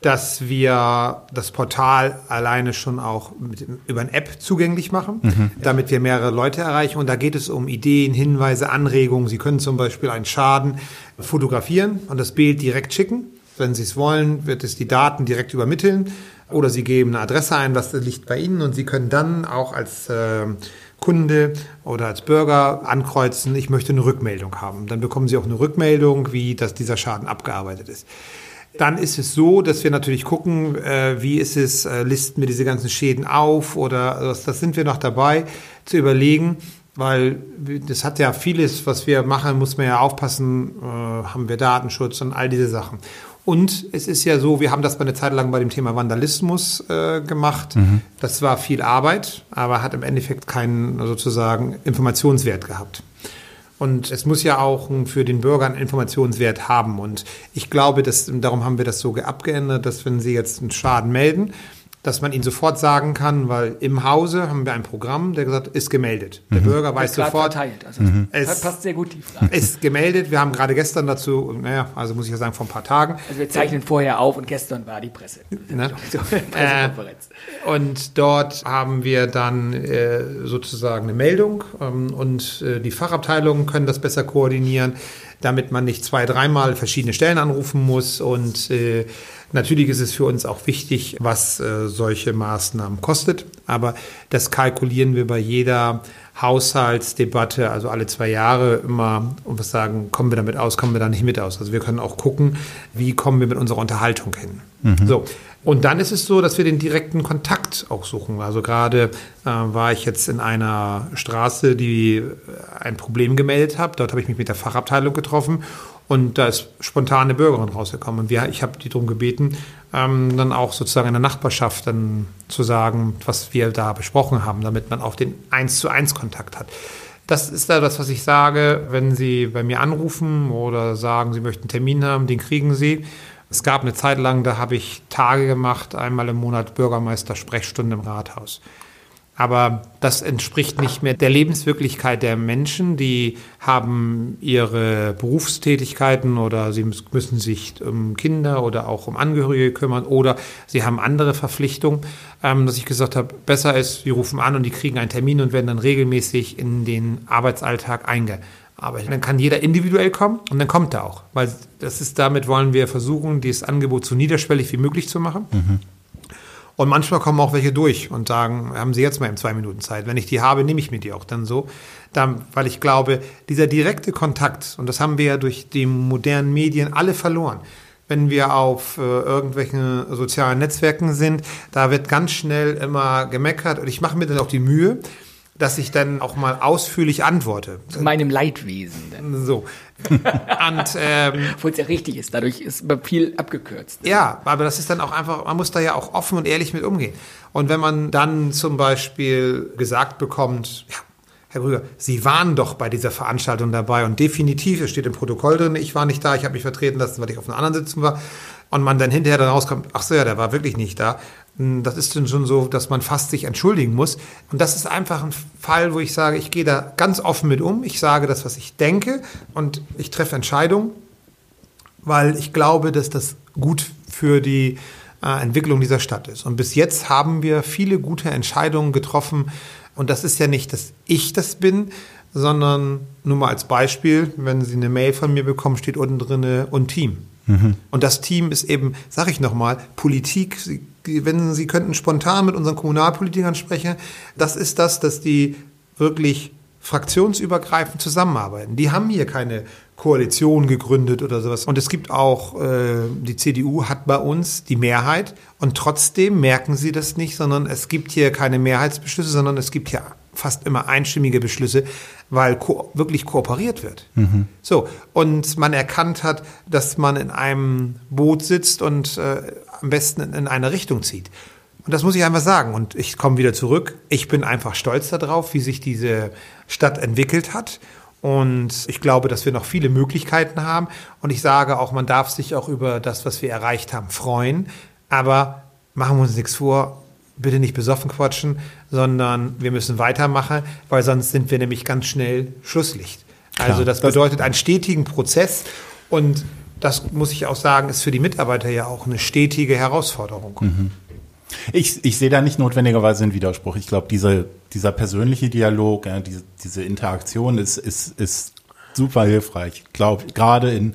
dass wir das Portal alleine schon auch mit, über eine App zugänglich machen, mhm. damit wir mehrere Leute erreichen. Und da geht es um Ideen, Hinweise, Anregungen. Sie können zum Beispiel einen Schaden fotografieren und das Bild direkt schicken. Wenn Sie es wollen, wird es die Daten direkt übermitteln. Oder Sie geben eine Adresse ein, was liegt bei Ihnen. Und Sie können dann auch als äh, Kunde oder als Bürger ankreuzen, ich möchte eine Rückmeldung haben. Dann bekommen Sie auch eine Rückmeldung, wie dass dieser Schaden abgearbeitet ist. Dann ist es so, dass wir natürlich gucken, äh, wie ist es, äh, listen wir diese ganzen Schäden auf oder das, das sind wir noch dabei zu überlegen, weil das hat ja vieles, was wir machen, muss man ja aufpassen, äh, haben wir Datenschutz und all diese Sachen. Und es ist ja so, wir haben das bei einer Zeit lang bei dem Thema Vandalismus äh, gemacht. Das war viel Arbeit, aber hat im Endeffekt keinen sozusagen Informationswert gehabt. Und es muss ja auch für den Bürger einen Informationswert haben. Und ich glaube, dass, darum haben wir das so abgeändert, dass wenn Sie jetzt einen Schaden melden, dass man ihn sofort sagen kann, weil im Hause haben wir ein Programm, der gesagt ist gemeldet. Der Bürger weiß sofort, verteilt. Also Es- das passt sehr gut die Frage. ist gemeldet. Wir haben gerade gestern dazu, naja, also muss ich ja sagen, vor ein paar Tagen, Also wir zeichnen vorher auf und gestern war die Presse. Ne? Pressekonferenz. Und dort haben wir dann äh, sozusagen eine Meldung ähm, und äh, die Fachabteilungen können das besser koordinieren, damit man nicht zwei, dreimal verschiedene Stellen anrufen muss. Und äh, natürlich ist es für uns auch wichtig, was äh, solche Maßnahmen kostet. Aber das kalkulieren wir bei jeder Haushaltsdebatte, also alle zwei Jahre immer und was sagen, kommen wir damit aus, kommen wir da nicht mit aus. Also wir können auch gucken, wie kommen wir mit unserer Unterhaltung hin. So. Und dann ist es so, dass wir den direkten Kontakt auch suchen. Also gerade äh, war ich jetzt in einer Straße, die äh, ein Problem gemeldet hat. Dort habe ich mich mit der Fachabteilung getroffen und da ist spontan eine Bürgerin rausgekommen. Und wir, ich habe die darum gebeten, ähm, dann auch sozusagen in der Nachbarschaft dann zu sagen, was wir da besprochen haben, damit man auch den eins zu eins Kontakt hat. Das ist da das, was ich sage, wenn Sie bei mir anrufen oder sagen, Sie möchten einen Termin haben, den kriegen Sie. Es gab eine Zeit lang, da habe ich Tage gemacht, einmal im Monat Bürgermeister Sprechstunde im Rathaus. Aber das entspricht nicht mehr der Lebenswirklichkeit der Menschen. Die haben ihre Berufstätigkeiten oder sie müssen- sich um Kinder oder auch um Angehörige kümmern oder sie haben andere Verpflichtungen, ähm, dass ich gesagt habe, besser ist, wir rufen an und die kriegen einen Termin und werden dann regelmäßig in den Arbeitsalltag eingearbeitet. Dann kann jeder individuell kommen und dann kommt er auch. Weil das ist, damit wollen wir versuchen, dieses Angebot so niederschwellig wie möglich zu machen. Und manchmal kommen auch welche durch und sagen, haben Sie jetzt mal in zwei Minuten Zeit. Wenn ich die habe, nehme ich mir die auch dann so. Dann, weil ich glaube, dieser direkte Kontakt, und das haben wir ja durch die modernen Medien alle verloren. Wenn wir auf äh, irgendwelchen sozialen Netzwerken sind, da wird ganz schnell immer gemeckert. Und ich mache mir dann auch die Mühe, dass ich dann auch mal ausführlich antworte. Zu meinem Leidwesen. Denn. So. Und ähm, Obwohl es ja richtig ist. Dadurch ist viel abgekürzt. Ja, aber das ist dann auch einfach, man muss da ja auch offen und ehrlich mit umgehen. Und wenn man dann zum Beispiel gesagt bekommt, ja, Herr Krüger, Sie waren doch bei dieser Veranstaltung dabei und definitiv, es steht im Protokoll drin, ich war nicht da, ich habe mich vertreten lassen, weil ich auf einer anderen Sitzung war. Und man dann hinterher dann rauskommt, ach so, ja, der war wirklich nicht da. Das ist dann schon so, dass man fast sich entschuldigen muss. Und das ist einfach ein Fall, wo ich sage, ich gehe da ganz offen mit um. Ich sage das, was ich denke und ich treffe Entscheidungen weil ich glaube, dass das gut für die äh, Entwicklung dieser Stadt ist. Und bis jetzt haben wir viele gute Entscheidungen getroffen. Und das ist ja nicht, dass ich das bin, sondern nur mal als Beispiel, wenn Sie eine Mail von mir bekommen, steht unten drinne und Team. Und das Team ist eben, sage ich nochmal, Politik. Sie, wenn Sie könnten spontan mit unseren Kommunalpolitikern sprechen, das ist das, dass die wirklich fraktionsübergreifend zusammenarbeiten. Die haben hier keine Koalition gegründet oder sowas. Und es gibt auch, äh, die CDU hat bei uns die Mehrheit und trotzdem merken sie das nicht, sondern es gibt hier keine Mehrheitsbeschlüsse, sondern es gibt hier fast immer einstimmige Beschlüsse, weil ko wirklich kooperiert wird. So, und man erkannt hat, dass man in einem Boot sitzt und äh, am besten in, in eine Richtung zieht. Und das muss ich einfach sagen. Und ich komme wieder zurück. Ich bin einfach stolz darauf, wie sich diese Stadt entwickelt hat. Und ich glaube, dass wir noch viele Möglichkeiten haben. Und ich sage auch, man darf sich auch über das, was wir erreicht haben, freuen. Aber machen wir uns nichts vor. Bitte nicht besoffen quatschen, sondern wir müssen weitermachen, weil sonst sind wir nämlich ganz schnell Schlusslicht. Also das das- bedeutet einen stetigen Prozess und das muss ich auch sagen, ist für die Mitarbeiter ja auch eine stetige Herausforderung. Ich, ich sehe da nicht notwendigerweise einen Widerspruch. Ich glaube, dieser, dieser persönliche Dialog, ja, diese, diese Interaktion ist, ist, ist super hilfreich. Ich glaube, gerade in,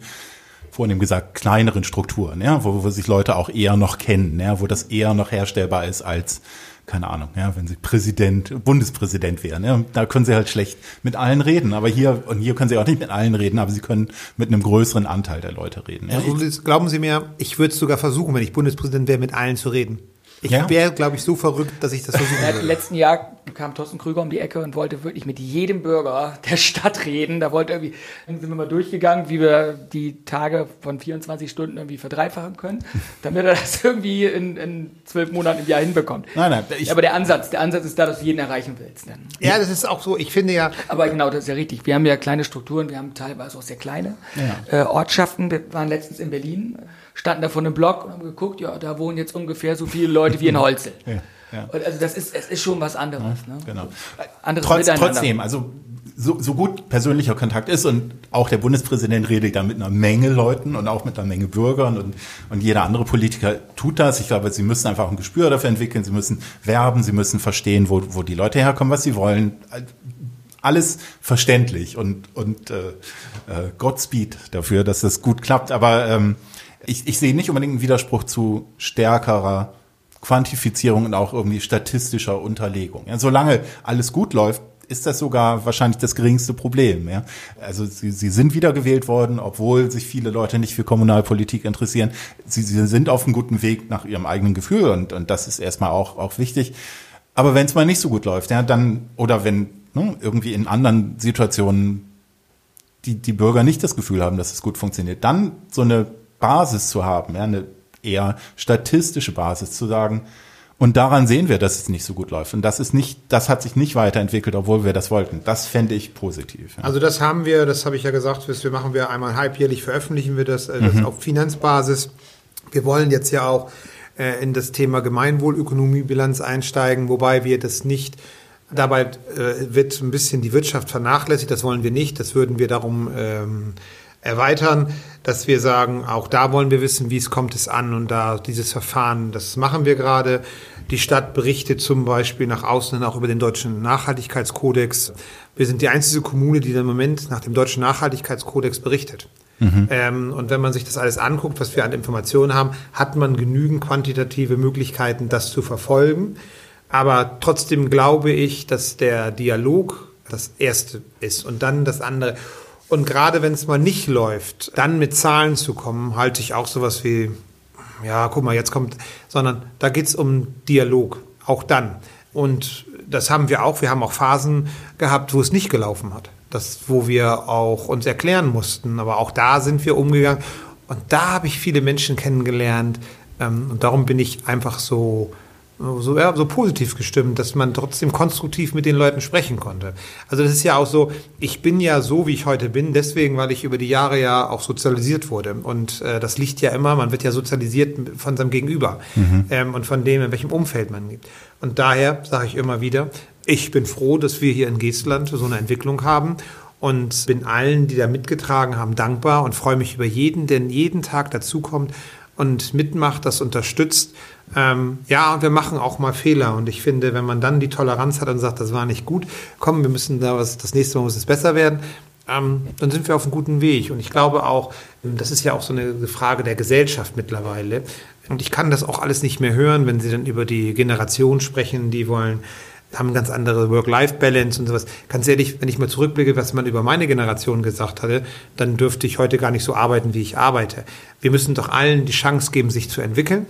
vorhin gesagt, kleineren Strukturen, ja, wo, wo sich Leute auch eher noch kennen, ja, wo das eher noch herstellbar ist als, keine Ahnung, ja, wenn sie Präsident, Bundespräsident wären, ja, da können sie halt schlecht mit allen reden. Aber hier, und hier können sie auch nicht mit allen reden, aber sie können mit einem größeren Anteil der Leute reden. Ja. Also, glauben Sie mir, ich würde es sogar versuchen, wenn ich Bundespräsident wäre, mit allen zu reden. Ich Ja. wäre, glaube ich, so verrückt, dass ich das versuchen Ja, Im würde. letzten Jahr kam Thorsten Krüger um die Ecke und wollte wirklich mit jedem Bürger der Stadt reden. Da wollte irgendwie, dann sind wir mal durchgegangen, wie wir die Tage von 24 Stunden irgendwie verdreifachen können, damit er das irgendwie in, in zwölf Monaten im Jahr hinbekommt. Nein, nein, ich- Ja, aber der Ansatz, der Ansatz ist da, dass du jeden erreichen willst. Dann. Ja, das ist auch so. Ich finde ja, Aber genau, das ist ja richtig. Wir haben ja kleine Strukturen, wir haben teilweise auch sehr kleine äh, Ortschaften. Wir waren letztens in Berlin, standen da vor einem Block und haben geguckt, ja, da wohnen jetzt ungefähr so viele Leute wie in Holzel. Ja, ja. Also das ist, es ist schon was anderes. Ne? Genau. Anderes Trotz, trotzdem, also so, so gut persönlicher Kontakt ist und auch der Bundespräsident redet da mit einer Menge Leuten und auch mit einer Menge Bürgern und, und jeder andere Politiker tut das. Ich glaube, sie müssen einfach ein Gespür dafür entwickeln, sie müssen werben, sie müssen verstehen, wo, wo die Leute herkommen, was sie wollen. Alles verständlich und, und äh, äh, Godspeed dafür, dass das gut klappt. Aber ähm, ich, ich sehe nicht unbedingt einen Widerspruch zu stärkerer Quantifizierung und auch irgendwie statistischer Unterlegung. Ja, solange alles gut läuft, ist das sogar wahrscheinlich das geringste Problem. Ja? Also sie, sie sind wiedergewählt worden, obwohl sich viele Leute nicht für Kommunalpolitik interessieren. Sie, sie sind auf einem guten Weg nach ihrem eigenen Gefühl und, und das ist erstmal auch, auch wichtig. Aber wenn es mal nicht so gut läuft, ja, dann, oder wenn ne, irgendwie in anderen Situationen die, die Bürger nicht das Gefühl haben, dass es gut funktioniert, dann so eine Basis zu haben, ja, eine eher statistische Basis zu sagen, und daran sehen wir, dass es nicht so gut läuft. Und das ist nicht, das hat sich nicht weiterentwickelt, obwohl wir das wollten. Das fände ich positiv. Ja. Also das haben wir, das habe ich ja gesagt, wir machen wir einmal halbjährlich veröffentlichen wir das, äh, das auf Finanzbasis. Wir wollen jetzt ja auch äh, in das Thema Gemeinwohlökonomiebilanz einsteigen, wobei wir das nicht Dabei äh, wird ein bisschen die Wirtschaft vernachlässigt, das wollen wir nicht, das würden wir darum ähm, erweitern, dass wir sagen, auch da wollen wir wissen, wie es kommt es an und da dieses Verfahren, das machen wir gerade. Die Stadt berichtet zum Beispiel nach außen auch über den deutschen Nachhaltigkeitskodex. Wir sind die einzige Kommune, die im Moment nach dem deutschen Nachhaltigkeitskodex berichtet. Ähm, und wenn man sich das alles anguckt, was wir an Informationen haben, hat man genügend quantitative Möglichkeiten, das zu verfolgen. Aber trotzdem glaube ich, dass der Dialog das Erste ist und dann das andere. Und gerade wenn es mal nicht läuft, dann mit Zahlen zu kommen, halte ich auch sowas wie, ja, guck mal, jetzt kommt, sondern da geht's um Dialog, auch dann. Und das haben wir auch. Wir haben auch Phasen gehabt, wo es nicht gelaufen hat. Das, wo wir auch uns erklären mussten. Aber auch da sind wir umgegangen. Und da habe ich viele Menschen kennengelernt. Ähm, und darum bin ich einfach so, so, ja, so positiv gestimmt, dass man trotzdem konstruktiv mit den Leuten sprechen konnte. Also das ist ja auch so, ich bin ja so, wie ich heute bin, deswegen, weil ich über die Jahre ja auch sozialisiert wurde. Und äh, das liegt ja immer, man wird ja sozialisiert von seinem Gegenüber ähm, und von dem, in welchem Umfeld man lebt. Und daher sage ich immer wieder, ich bin froh, dass wir hier in Geestland so eine Entwicklung haben und bin allen, die da mitgetragen haben, dankbar und freue mich über jeden, der jeden Tag dazukommt und mitmacht, das unterstützt. Ähm, ja, wir machen auch mal Fehler. Und ich finde, wenn man dann die Toleranz hat und sagt, das war nicht gut, komm, wir müssen da was, das nächste Mal muss es besser werden, ähm, dann sind wir auf einem guten Weg. Und ich glaube auch, das ist ja auch so eine Frage der Gesellschaft mittlerweile. Und ich kann das auch alles nicht mehr hören, wenn Sie dann über die Generation sprechen, die wollen, haben ganz andere Work-Life-Balance und sowas. Ganz ehrlich, wenn ich mal zurückblicke, was man über meine Generation gesagt hatte, dann dürfte ich heute gar nicht so arbeiten, wie ich arbeite. Wir müssen doch allen die Chance geben, sich zu entwickeln.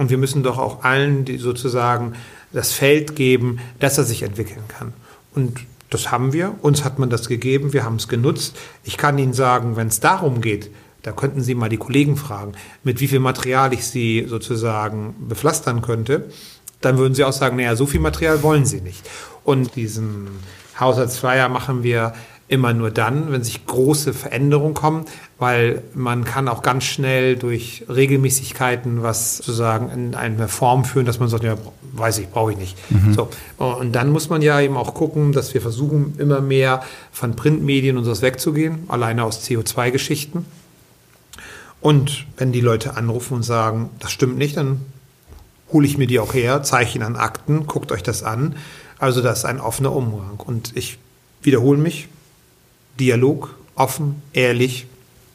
Und wir müssen doch auch allen die sozusagen das Feld geben, dass er sich entwickeln kann. Und das haben wir. Uns hat man das gegeben. Wir haben es genutzt. Ich kann Ihnen sagen, wenn es darum geht, da könnten Sie mal die Kollegen fragen, mit wie viel Material ich Sie sozusagen bepflastern könnte. Dann würden Sie auch sagen, naja, so viel Material wollen Sie nicht. Und diesen Haushaltsflyer machen wir immer nur dann, wenn sich große Veränderungen kommen, weil man kann auch ganz schnell durch Regelmäßigkeiten was sozusagen in eine Form führen, dass man sagt, ja, weiß ich, brauche ich nicht. So. Und dann muss man ja eben auch gucken, dass wir versuchen, immer mehr von Printmedien und sowas wegzugehen, alleine aus CO2-Geschichten. Und wenn die Leute anrufen und sagen, das stimmt nicht, dann hole ich mir die auch her, zeige ihnen an Akten, guckt euch das an. Also das ist ein offener Umgang. Und ich wiederhole mich, Dialog, offen, ehrlich,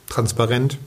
transparent.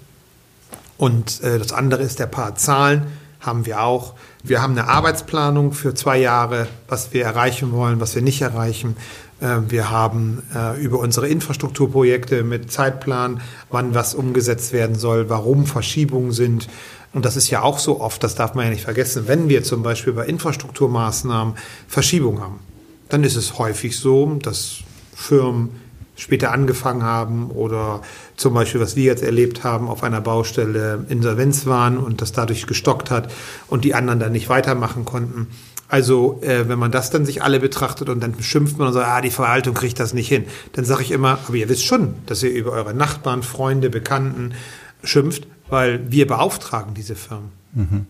Und äh, das andere ist der Part Zahlen. haben wir auch. Wir haben eine Arbeitsplanung für zwei Jahre, was wir erreichen wollen, was wir nicht erreichen. Äh, wir haben äh, über unsere Infrastrukturprojekte mit Zeitplan, wann was umgesetzt werden soll, warum Verschiebungen sind. Und das ist ja auch so oft, das darf man ja nicht vergessen, wenn wir zum Beispiel bei Infrastrukturmaßnahmen Verschiebungen haben, dann ist es häufig so, dass Firmen später angefangen haben oder zum Beispiel, was wir jetzt erlebt haben, auf einer Baustelle Insolvenz waren und das dadurch gestockt hat und die anderen dann nicht weitermachen konnten. Also äh, wenn man das dann sich alle betrachtet und dann schimpft man und sagt, ah, die Verwaltung kriegt das nicht hin, dann sage ich immer, aber ihr wisst schon, dass ihr über eure Nachbarn, Freunde, Bekannten schimpft, weil wir beauftragen diese Firmen. Mhm.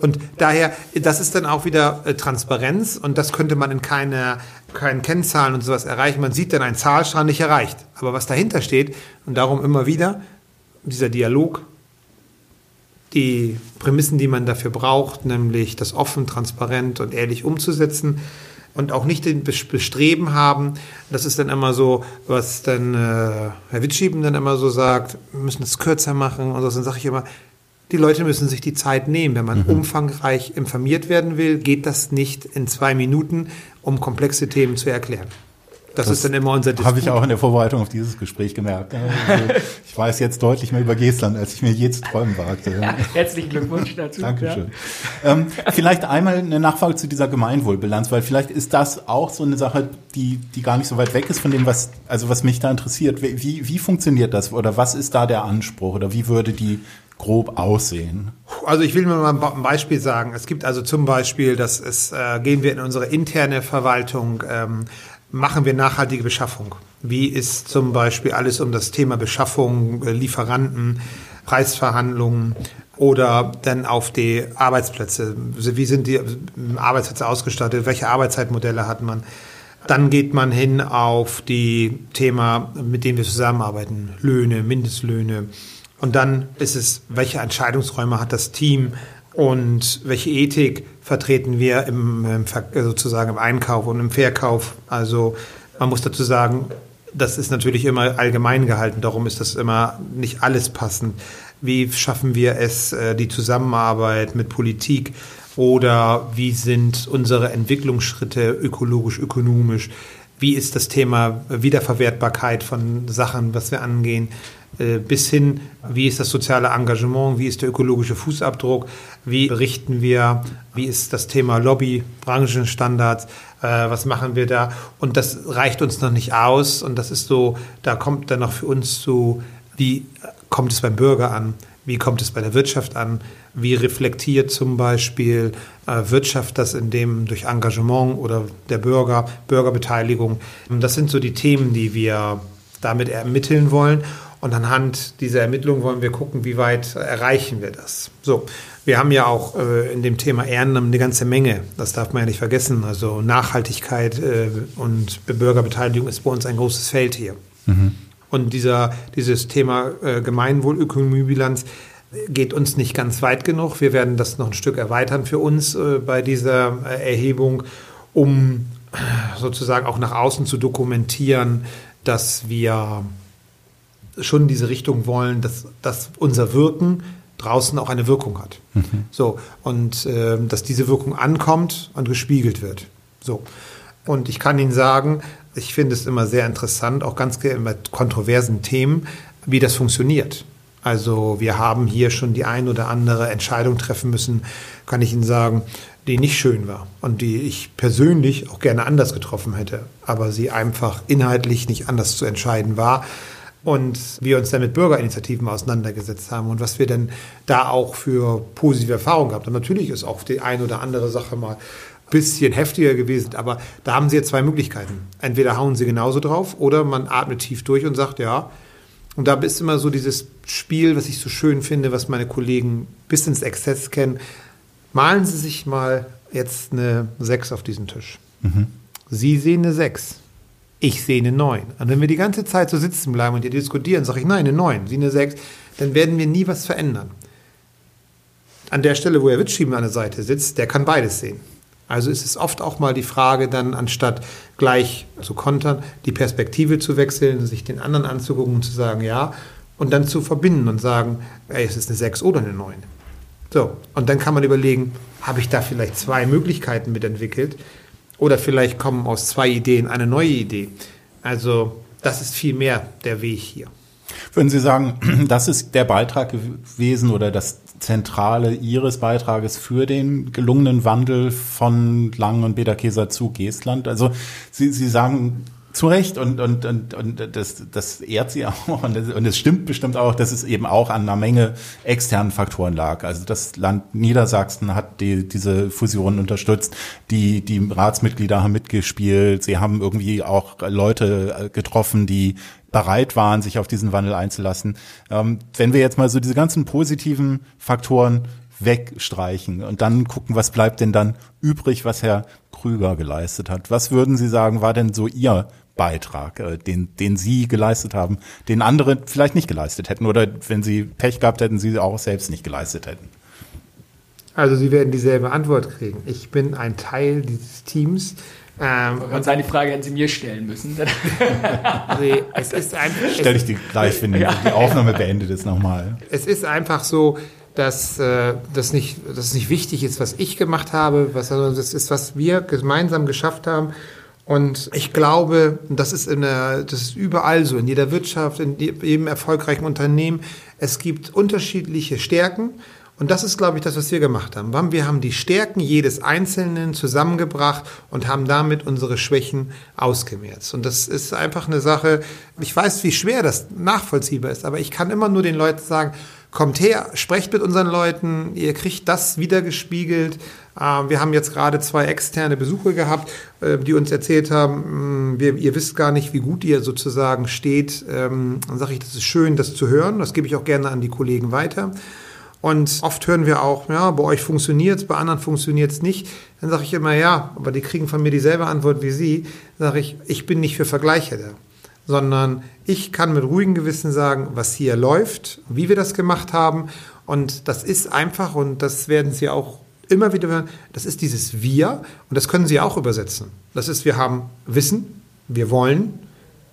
Und daher, das ist dann auch wieder äh, Transparenz und das könnte man in keine, keinen Kennzahlen und sowas erreichen. Man sieht dann ein Zahlstrahlen nicht erreicht. Aber was dahinter steht und darum immer wieder dieser Dialog, die Prämissen, die man dafür braucht, nämlich das offen, transparent und ehrlich umzusetzen und auch nicht den Bestreben haben, das ist dann immer so, was dann äh, Herr Witschieben dann immer so sagt, wir müssen es kürzer machen und so, dann sage ich immer, die Leute müssen sich die Zeit nehmen. Wenn man mhm. umfangreich informiert werden will, geht das nicht in zwei Minuten, um komplexe Themen zu erklären. Das, das, ist dann immer unser Disput. Habe ich auch in der Vorbereitung auf dieses Gespräch gemerkt. Also ich weiß jetzt deutlich mehr über Geestland, als ich mir je zu träumen wagte. Ja, herzlichen Glückwunsch dazu. Dankeschön. Ja. Ähm, vielleicht einmal eine Nachfrage zu dieser Gemeinwohlbilanz, weil vielleicht ist das auch so eine Sache, die, die gar nicht so weit weg ist von dem, was, also was mich da interessiert. Wie, wie funktioniert das oder was ist da der Anspruch oder wie würde die grob aussehen? Also ich will mir mal ein Beispiel sagen. Es gibt also zum Beispiel, dass es äh, gehen wir in unsere interne Verwaltung, ähm, machen wir nachhaltige Beschaffung. Wie ist zum Beispiel alles um das Thema Beschaffung, äh, Lieferanten, Preisverhandlungen oder dann auf die Arbeitsplätze. Wie sind die Arbeitsplätze ausgestattet? Welche Arbeitszeitmodelle hat man? Dann geht man hin auf die Thema, mit dem wir zusammenarbeiten. Löhne, Mindestlöhne, und dann ist es, welche Entscheidungsräume hat das Team und welche Ethik vertreten wir im, im, sozusagen im Einkauf und im Verkauf. Also man muss dazu sagen, das ist natürlich immer allgemein gehalten, darum ist das immer nicht alles passend. Wie schaffen wir es, äh, die Zusammenarbeit mit Politik oder wie sind unsere Entwicklungsschritte ökologisch, ökonomisch? Wie ist das Thema Wiederverwertbarkeit von Sachen, was wir angehen? Äh, bis hin, wie ist das soziale Engagement, wie ist der ökologische Fußabdruck, wie berichten wir, wie ist das Thema Lobby, Branchenstandards, äh, was machen wir da? Und das reicht uns noch nicht aus und das ist so, da kommt dann noch für uns zu, wie kommt es beim Bürger an, wie kommt es bei der Wirtschaft an, wie reflektiert zum Beispiel äh, Wirtschaft das in dem durch Engagement oder der Bürger, Bürgerbeteiligung. Das sind so die Themen, die wir damit ermitteln wollen. Und anhand dieser Ermittlungen wollen wir gucken, wie weit erreichen wir das. So, wir haben ja auch äh, in dem Thema Ehrenamt eine ganze Menge. Das darf man ja nicht vergessen. Also Nachhaltigkeit äh, und Bürgerbeteiligung ist bei uns ein großes Feld hier. Mhm. Und dieser, dieses Thema äh, Gemeinwohlökonomiebilanz geht uns nicht ganz weit genug. Wir werden das noch ein Stück erweitern für uns äh, bei dieser äh, Erhebung, um sozusagen auch nach außen zu dokumentieren, dass wir schon in diese Richtung wollen, dass, dass unser Wirken draußen auch eine Wirkung hat. Mhm. So, und äh, dass diese Wirkung ankommt und gespiegelt wird. So. Und ich kann Ihnen sagen, ich finde es immer sehr interessant, auch ganz mit kontroversen Themen, wie das funktioniert. Also wir haben hier schon die ein oder andere Entscheidung treffen müssen, kann ich Ihnen sagen, die nicht schön war und die ich persönlich auch gerne anders getroffen hätte, aber sie einfach inhaltlich nicht anders zu entscheiden war und wir uns dann mit Bürgerinitiativen auseinandergesetzt haben und was wir denn da auch für positive Erfahrungen gehabt haben. Natürlich ist auch die eine oder andere Sache mal ein bisschen heftiger gewesen, aber da haben Sie jetzt zwei Möglichkeiten. Entweder hauen Sie genauso drauf oder man atmet tief durch und sagt, ja, und da ist immer so dieses Spiel, was ich so schön finde, was meine Kollegen bis ins Exzess kennen. Malen Sie sich mal jetzt eine 6 auf diesen Tisch. Mhm. Sie sehen eine 6 ich sehe eine 9. Und wenn wir die ganze Zeit so sitzen bleiben und hier diskutieren, sage ich, nein, eine 9, sie eine 6, dann werden wir nie was verändern. An der Stelle, wo Herr Wittschieben an der Seite sitzt, der kann beides sehen. Also ist es oft auch mal die Frage, dann anstatt gleich zu kontern, die Perspektive zu wechseln, sich den anderen anzugucken und zu sagen, ja, und dann zu verbinden und sagen, ey, es ist eine 6 oder eine 9. So, und dann kann man überlegen, habe ich da vielleicht zwei Möglichkeiten mitentwickelt oder vielleicht kommen aus zwei Ideen eine neue Idee. Also das ist viel mehr der Weg hier. Würden Sie sagen, das ist der Beitrag gewesen oder das Zentrale Ihres Beitrages für den gelungenen Wandel von Lang und Bederkäser zu Geestland? Also Sie, Sie sagen zu Recht und, und, und, und das, das ehrt sie auch und es und stimmt bestimmt auch, dass es eben auch an einer Menge externen Faktoren lag. Also das Land Niedersachsen hat die, diese Fusion unterstützt, die, die Ratsmitglieder haben mitgespielt, sie haben irgendwie auch Leute getroffen, die bereit waren, sich auf diesen Wandel einzulassen. Ähm, wenn wir jetzt mal so diese ganzen positiven Faktoren wegstreichen und dann gucken, was bleibt denn dann übrig, was Herr Krüger geleistet hat. Was würden Sie sagen, war denn so Ihr Beitrag, äh, den, den Sie geleistet haben, den andere vielleicht nicht geleistet hätten oder wenn Sie Pech gehabt hätten, Sie auch selbst nicht geleistet hätten? Also Sie werden dieselbe Antwort kriegen. Ich bin ein Teil dieses Teams. Ähm, und seine Frage hätten Sie mir stellen müssen. nee, es ist einfach, Stell ich die gleich, wenn ja. die Aufnahme beendet ist, nochmal. Es ist einfach so, dass äh, das nicht, dass nicht wichtig ist, was ich gemacht habe, was, sondern das ist, was wir gemeinsam geschafft haben. Und ich glaube, das ist, in der, das ist überall so, in jeder Wirtschaft, in jedem erfolgreichen Unternehmen. Es gibt unterschiedliche Stärken. Und das ist, glaube ich, das, was wir gemacht haben. Wir haben die Stärken jedes Einzelnen zusammengebracht und haben damit unsere Schwächen ausgemerzt. Und das ist einfach eine Sache, ich weiß, wie schwer das nachvollziehbar ist, aber ich kann immer nur den Leuten sagen, kommt her, sprecht mit unseren Leuten, ihr kriegt das wiedergespiegelt. Ähm, wir haben jetzt gerade zwei externe Besuche gehabt, äh, die uns erzählt haben, wir, ihr wisst gar nicht, wie gut ihr sozusagen steht. Ähm, dann sage ich, das ist schön, das zu hören. Das gebe ich auch gerne an die Kollegen weiter. Und oft hören wir auch, ja, bei euch funktioniert es, bei anderen funktioniert es nicht. Dann sage ich immer, ja, aber die kriegen von mir dieselbe Antwort wie Sie. Sage ich, ich bin nicht für Vergleiche da sondern ich kann mit ruhigem Gewissen sagen, was hier läuft, wie wir das gemacht haben. Und das ist einfach, und das werden Sie auch immer wieder hören, das ist dieses Wir, und das können Sie auch übersetzen. Das ist, wir haben Wissen, wir wollen,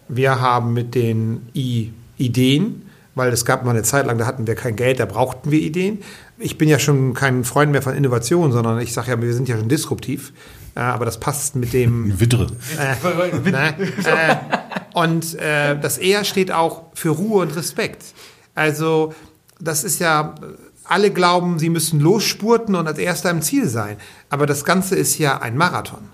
wir haben mit den I Ideen, weil es gab mal eine Zeit lang, da hatten wir kein Geld, da brauchten wir Ideen. Ich bin ja schon kein Freund mehr von Innovation, sondern ich sage ja, wir sind ja schon disruptiv. aber das passt mit dem. Widre. Äh, ne, äh, und äh, das Er steht auch für Ruhe und Respekt. Also, das ist ja, alle glauben, sie müssen losspurten und als Erster im Ziel sein. Aber das Ganze ist ja ein Marathon.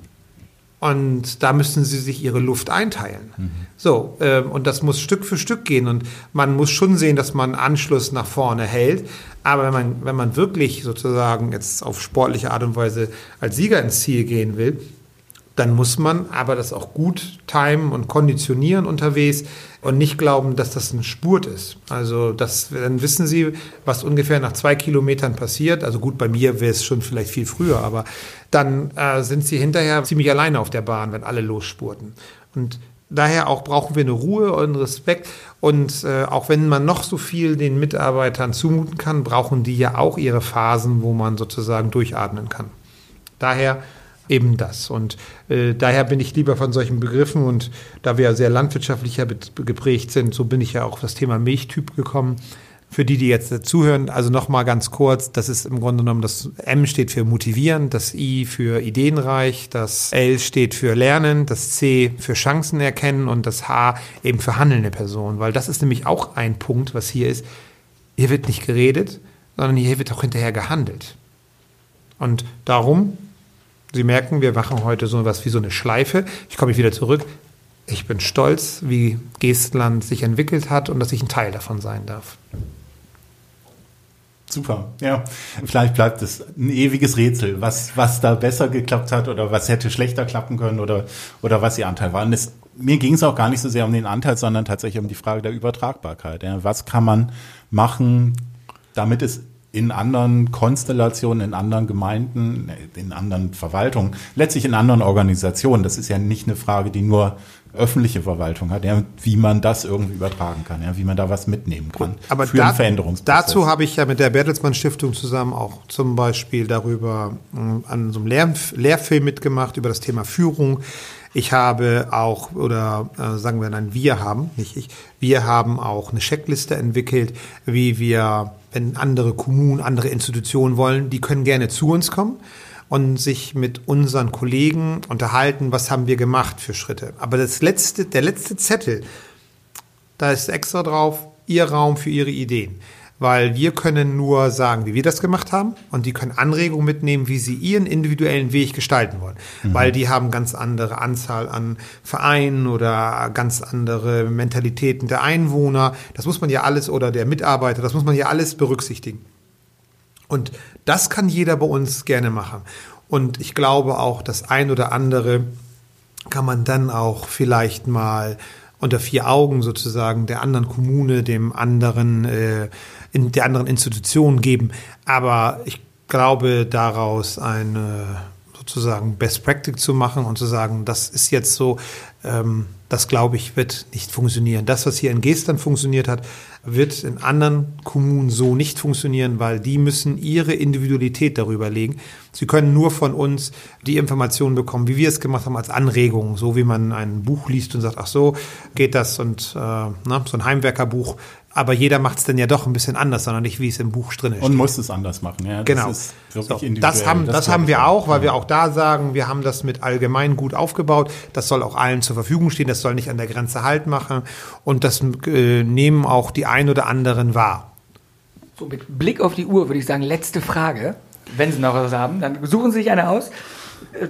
Und da müssen sie sich ihre Luft einteilen. Mhm. So, äh, und das muss Stück für Stück gehen. Und man muss schon sehen, dass man Anschluss nach vorne hält. Aber wenn man, wenn man wirklich sozusagen jetzt auf sportliche Art und Weise als Sieger ins Ziel gehen will, dann muss man aber das auch gut timen und konditionieren unterwegs und nicht glauben, dass das ein Spurt ist. Also das, dann wissen Sie, was ungefähr nach zwei Kilometern passiert. Also gut, bei mir wäre es schon vielleicht viel früher, aber dann äh, sind Sie hinterher ziemlich alleine auf der Bahn, wenn alle losspurten. Und daher auch brauchen wir eine Ruhe und Respekt. Und äh, auch wenn man noch so viel den Mitarbeitern zumuten kann, brauchen die ja auch ihre Phasen, wo man sozusagen durchatmen kann. Daher eben das. Und äh, daher bin ich lieber von solchen Begriffen und da wir ja sehr landwirtschaftlicher geprägt sind, so bin ich ja auch auf das Thema Milchtyp gekommen. Für die, die jetzt zuhören, also nochmal ganz kurz, das ist im Grunde genommen, das M steht für motivieren, das I für ideenreich, das L steht für lernen, das C für Chancen erkennen und das H eben für handelnde Person, weil das ist nämlich auch ein Punkt, was hier ist. Hier wird nicht geredet, sondern hier wird auch hinterher gehandelt. Und darum Sie merken, wir machen heute so etwas wie so eine Schleife. Ich komme wieder zurück. Ich bin stolz, wie Geestland sich entwickelt hat und dass ich ein Teil davon sein darf. Super, ja. Vielleicht bleibt es ein ewiges Rätsel, was, was da besser geklappt hat oder was hätte schlechter klappen können oder, oder was Ihr Anteil war. Und das, mir ging es auch gar nicht so sehr um den Anteil, sondern tatsächlich um die Frage der Übertragbarkeit. Ja. Was kann man machen, damit es in anderen Konstellationen, in anderen Gemeinden, in anderen Verwaltungen, letztlich in anderen Organisationen. Das ist ja nicht eine Frage, die nur öffentliche Verwaltung hat, ja, wie man das irgendwie übertragen kann, ja, wie man da was mitnehmen kann Aber für da, Dazu habe ich ja mit der Bertelsmann Stiftung zusammen auch zum Beispiel darüber äh, an so einem Lehr Lehrfilm mitgemacht über das Thema Führung. Ich habe auch, oder äh, sagen wir dann, wir haben, nicht ich, wir haben auch eine Checkliste entwickelt, wie wir, wenn andere Kommunen, andere Institutionen wollen, die können gerne zu uns kommen und sich mit unseren Kollegen unterhalten, was haben wir gemacht für Schritte. Aber das letzte, der letzte Zettel, da ist extra drauf, Ihr Raum für Ihre Ideen. Weil wir können nur sagen, wie wir das gemacht haben und die können Anregungen mitnehmen, wie sie ihren individuellen Weg gestalten wollen. Mhm. Weil die haben ganz andere Anzahl an Vereinen oder ganz andere Mentalitäten der Einwohner. Das muss man ja alles oder der Mitarbeiter, das muss man ja alles berücksichtigen. Und das kann jeder bei uns gerne machen. Und ich glaube auch, das ein oder andere kann man dann auch vielleicht mal unter vier Augen sozusagen der anderen Kommune, dem anderen, äh, in der anderen Institution geben. Aber ich glaube, daraus eine sozusagen Best Practice zu machen und zu sagen, das ist jetzt so, ähm, das glaube ich, wird nicht funktionieren. Das, was hier in Geestern funktioniert hat, wird in anderen Kommunen so nicht funktionieren, weil die müssen ihre Individualität darüber legen. Sie können nur von uns die Informationen bekommen, wie wir es gemacht haben, als Anregung, so wie man ein Buch liest und sagt, ach so, geht das und äh, ne, so ein Heimwerkerbuch aber jeder macht es dann ja doch ein bisschen anders, sondern nicht, wie es im Buch drin ist. Und muss es anders machen, ja. Das genau. Ist so, das haben, das, das haben wir auch, weil wir auch da sagen, wir haben das mit allgemein gut aufgebaut. Das soll auch allen zur Verfügung stehen. Das soll nicht an der Grenze Halt machen. Und das äh, nehmen auch die ein oder anderen wahr. So, mit Blick auf die Uhr würde ich sagen, letzte Frage. Wenn Sie noch was haben, dann suchen Sie sich eine aus.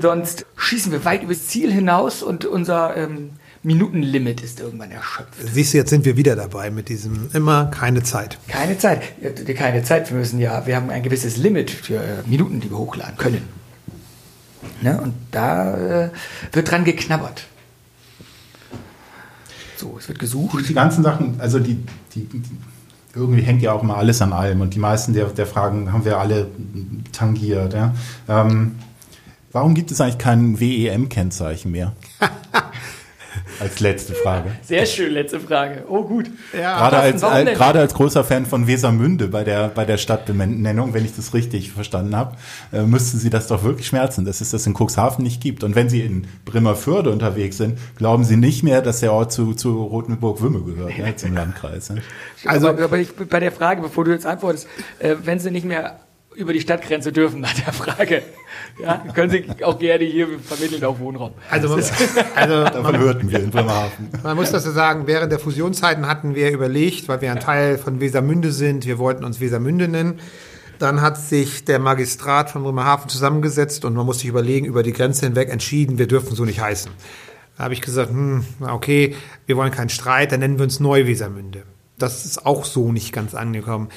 Sonst schießen wir weit übers Ziel hinaus und unser ähm, Minutenlimit ist irgendwann erschöpft. Siehst du, jetzt sind wir wieder dabei mit diesem immer keine Zeit. Keine Zeit. Keine Zeit. Wir müssen ja, wir haben ein gewisses Limit für äh, Minuten, die wir hochladen können. Ne? Und da äh, wird dran geknabbert. So, es wird gesucht. Die ganzen Sachen, also die, die, die irgendwie hängt ja auch immer alles an allem und die meisten der, der Fragen haben wir alle tangiert. Ja? Ähm, warum gibt es eigentlich kein WEM-Kennzeichen mehr? Als letzte Frage. Sehr schön, letzte Frage. Oh, gut. Ja, gerade, als, als, gerade als großer Fan von Wesermünde bei der, bei der Stadtbenennung, wenn ich das richtig verstanden habe, äh, müssten Sie das doch wirklich schmerzen, dass es das in Cuxhaven nicht gibt. Und wenn Sie in Bremerförde unterwegs sind, glauben Sie nicht mehr, dass der Ort zu, zu Rotenburg-Wümme gehört, ja, zum Landkreis. Ne? Also, aber, aber ich, bei der Frage, bevor du jetzt antwortest, äh, wenn Sie nicht mehr über die Stadtgrenze dürfen, nach der Frage. Ja, können Sie auch gerne hier vermitteln auf Wohnraum. Also, man, also davon hörten wir in Bremerhaven. Man muss das so sagen, während der Fusionszeiten hatten wir überlegt, weil wir ein Teil von Wesermünde sind, wir wollten uns Wesermünde nennen. Dann hat sich der Magistrat von Bremerhaven zusammengesetzt und man muss sich überlegen, über die Grenze hinweg entschieden, wir dürfen so nicht heißen. Da habe ich gesagt, hm, okay, wir wollen keinen Streit, dann nennen wir uns Neu-Wesermünde. Das ist auch so nicht ganz angekommen.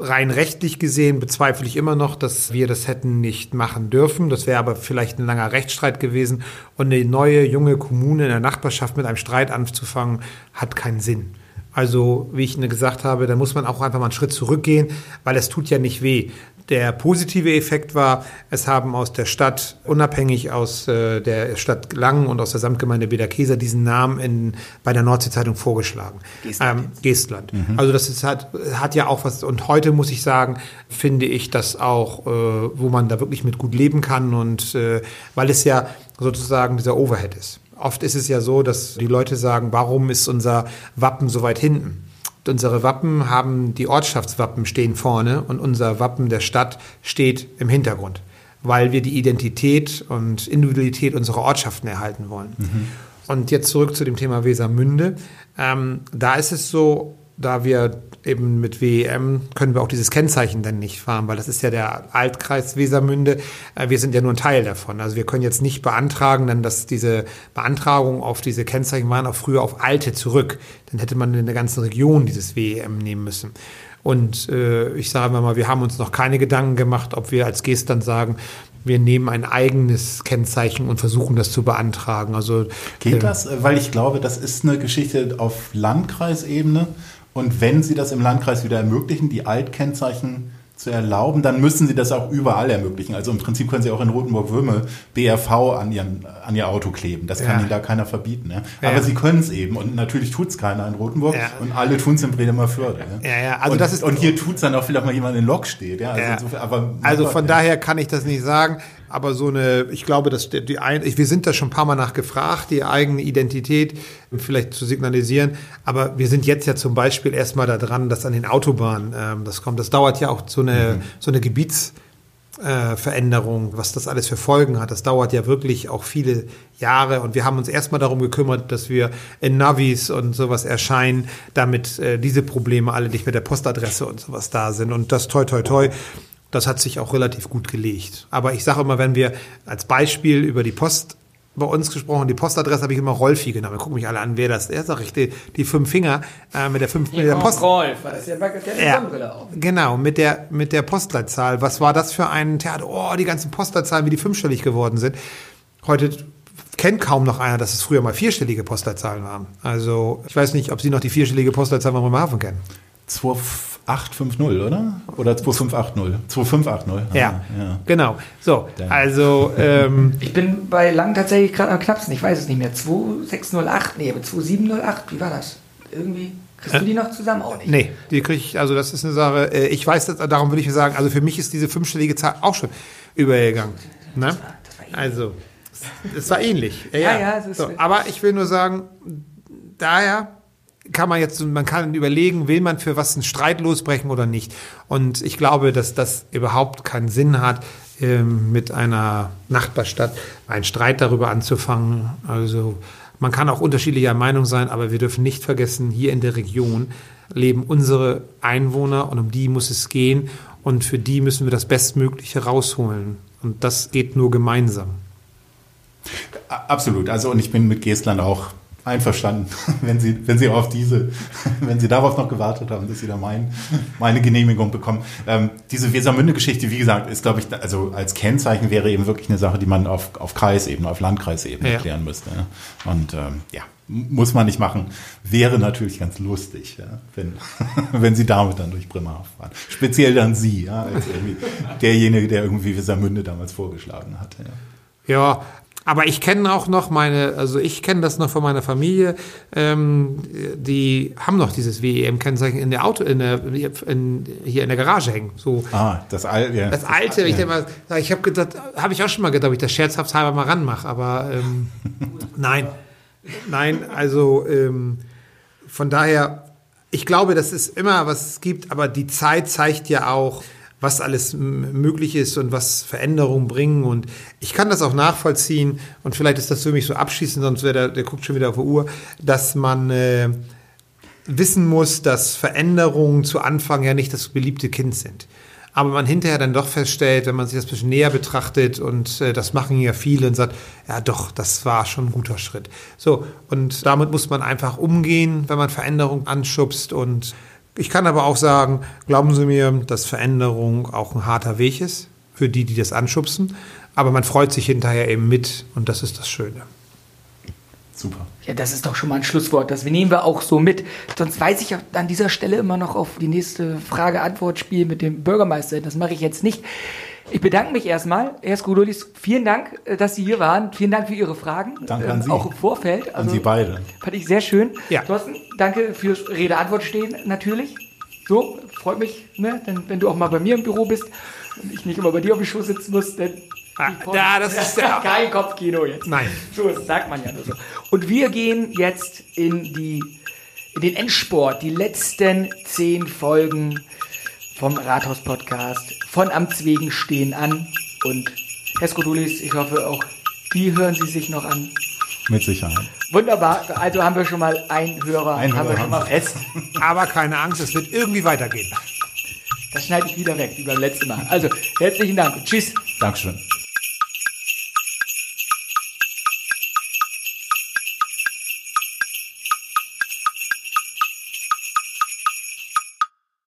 Rein rechtlich gesehen bezweifle ich immer noch, dass wir das hätten nicht machen dürfen. Das wäre aber vielleicht ein langer Rechtsstreit gewesen. Und eine neue, junge Kommune in der Nachbarschaft mit einem Streit anzufangen, hat keinen Sinn. Also, wie ich gesagt habe, da muss man auch einfach mal einen Schritt zurückgehen, weil es tut ja nicht weh. Der positive Effekt war, es haben aus der Stadt, unabhängig aus äh, der Stadt Langen und aus der Samtgemeinde Bederkeser, diesen Namen in, bei der Nordsee-Zeitung vorgeschlagen. Geestland. Ähm, Geestland. Mhm. Also das ist, hat, hat ja auch was, und heute muss ich sagen, finde ich das auch, äh, wo man da wirklich mit gut leben kann und äh, weil es ja sozusagen dieser Overhead ist. Oft ist es ja so, dass die Leute sagen, warum ist unser Wappen so weit hinten? Unsere Wappen haben, die Ortschaftswappen stehen vorne und unser Wappen der Stadt steht im Hintergrund, weil wir die Identität und Individualität unserer Ortschaften erhalten wollen. Mhm. Und jetzt zurück zu dem Thema Wesermünde. Ähm, da ist es so, da wir eben mit WEM können wir auch dieses Kennzeichen dann nicht fahren, weil das ist ja der Altkreis Wesermünde. Äh, wir sind ja nur ein Teil davon. Also wir können jetzt nicht beantragen, denn dass diese Beantragung auf diese Kennzeichen waren auch früher auf alte zurück. Dann hätte man in der ganzen Region dieses WEM nehmen müssen. Und äh, ich sage mal, wir haben uns noch keine Gedanken gemacht, ob wir als Gestern sagen, wir nehmen ein eigenes Kennzeichen und versuchen das zu beantragen. Also geht äh, das? Weil ich glaube, das ist eine Geschichte auf Landkreisebene. Und wenn Sie das im Landkreis wieder ermöglichen, die Altkennzeichen zu erlauben, dann müssen Sie das auch überall ermöglichen. Also im Prinzip können Sie auch in Rotenburg-Würme BRV an, ihren, an Ihr Auto kleben. Das kann ja. Ihnen da keiner verbieten. Ne? Aber ja. Sie können es eben. Und natürlich tut es keiner in Rotenburg. Ja. Und alle tun es in Bredemer Förde. Ja, ja. Also und, das ist und hier tut es dann auch vielleicht mal jemand in Lok steht. Ja? Also, ja. aber, also von daher kann ich das nicht sagen. Aber so eine, ich glaube, dass die, ein, wir sind da schon ein paar Mal nachgefragt, die eigene Identität vielleicht zu signalisieren. Aber wir sind jetzt ja zum Beispiel erstmal da dran, dass an den Autobahnen ähm, das kommt. Das dauert ja auch so eine, mhm. so eine Gebiets- äh, Veränderung, was das alles für Folgen hat. Das dauert ja wirklich auch viele Jahre und wir haben uns erstmal darum gekümmert, dass wir in Navis und sowas erscheinen, damit äh, diese Probleme alle nicht mit der Postadresse und sowas da sind. Und das toi toi toi, das hat sich auch relativ gut gelegt. Aber ich sage immer, wenn wir als Beispiel über die Post bei uns gesprochen. Die Postadresse habe ich immer Rolfi genommen. Gucken mich alle an, wer das ist. Sag ich, die, die fünf Finger äh, mit der fünf mit der Post. Rolf, das ist ja, ja Genau, mit der mit der Postleitzahl. Was war das für ein Theater? Oh, die ganzen Postleitzahlen, wie die fünfstellig geworden sind. Heute kennt kaum noch einer, dass es früher mal vierstellige Postleitzahlen waren. Also ich weiß nicht, ob Sie noch die vierstellige Postleitzahl von Bremerhaven kennen. 2850, oder? Oder 2580? 2580. Ja, ja. genau. So, also. Ähm, ich bin bei Lang tatsächlich gerade am knappsten. Ich weiß es nicht mehr. 2608, nee, aber 2708, wie war das? Irgendwie. Kriegst du die noch zusammen auch nicht? Nee, die kriege ich, also das ist eine Sache, äh, ich weiß, das, darum würde ich sagen, also für mich ist diese fünfstellige Zahl auch schon übergegangen. Ne? Das war, das war also, es war ähnlich. Ja, ja. ja, ja so, aber ich will nur sagen, daher kann man jetzt, man kann überlegen, will man für was einen Streit losbrechen oder nicht. Und ich glaube, dass das überhaupt keinen Sinn hat, ähm, mit einer Nachbarstadt einen Streit darüber anzufangen. Also man kann auch unterschiedlicher Meinung sein, aber wir dürfen nicht vergessen, hier in der Region leben unsere Einwohner und um die muss es gehen und für die müssen wir das Bestmögliche rausholen. Und das geht nur gemeinsam. Absolut. Also und ich bin mit Geestland auch einverstanden, wenn Sie, wenn Sie auf diese, wenn Sie darauf noch gewartet haben, dass Sie da mein, meine Genehmigung bekommen. Ähm, diese Wesermünde-Geschichte, wie gesagt, ist, glaube ich, also als Kennzeichen wäre eben wirklich eine Sache, die man auf, auf Kreisebene, auf Landkreisebene ja. klären müsste. Und ähm, ja, muss man nicht machen. Wäre natürlich ganz lustig, ja, wenn, wenn Sie damit dann durch Bremerhaven fahren. Speziell dann Sie, ja, als irgendwie derjenige, der irgendwie Wesermünde damals vorgeschlagen hatte. Ja. ja, aber ich kenne auch noch meine, also ich kenne das noch von meiner Familie, ähm, die haben noch dieses WEM-Kennzeichen in der Auto, in der, in, hier in der Garage hängen. So. Ah, das alte, ja. Das alte, ich denke mal, ich habe gedacht, habe ich auch schon mal gedacht, ob ich das scherzhaft halber mal ranmache, aber ähm, nein, nein, also ähm, von daher, ich glaube, das ist immer, was es gibt, aber die Zeit zeigt ja auch, was alles möglich ist und was Veränderungen bringen. Und ich kann das auch nachvollziehen. Und vielleicht ist das für mich so abschließend, sonst wäre der, der guckt schon wieder auf die Uhr, dass man äh, wissen muss, dass Veränderungen zu Anfang ja nicht das beliebte Kind sind. Aber man hinterher dann doch feststellt, wenn man sich das ein bisschen näher betrachtet und äh, das machen ja viele und sagt, ja doch, das war schon ein guter Schritt. So, und damit muss man einfach umgehen, wenn man Veränderungen anschubst und ich kann aber auch sagen, glauben Sie mir, dass Veränderung auch ein harter Weg ist für die, die das anschubsen. Aber man freut sich hinterher eben mit und das ist das Schöne. Super. Ja, das ist doch schon mal ein Schlusswort. Das nehmen wir auch so mit. Sonst weiß ich an dieser Stelle immer noch auf die nächste Frage-Antwort-Spiel mit dem Bürgermeister. Das mache ich jetzt nicht. Ich bedanke mich erstmal, Herr Skudulis. Vielen Dank, äh, dass Sie hier waren. Vielen Dank für Ihre Fragen. Danke an ähm, Sie. Auch im Vorfeld. Also, an Sie beide. Fand ich sehr schön. Ja. Thorsten, danke fürs Rede-Antwort stehen, natürlich. So, freut mich, ne, denn, wenn du auch mal bei mir im Büro bist und ich nicht immer bei dir auf dem Schoß sitzen muss, denn Ah, ja, das ist ja kein Kopfkino jetzt. Nein. So, das sagt man ja nur so. Und wir gehen jetzt in die in den Endsport, die letzten zehn Folgen vom Rathaus-Podcast von Amts wegen stehen an. Und Herr Skodulis, ich hoffe auch, die hören Sie sich noch an. Mit Sicherheit. Wunderbar. Also haben wir schon mal einen Hörer, ein haben Hörer wir schon mal fest. Aber keine Angst, es wird irgendwie weitergehen. Das schneide ich wieder weg, wie beim letzten Mal. Also, herzlichen Dank. Tschüss. Dankeschön.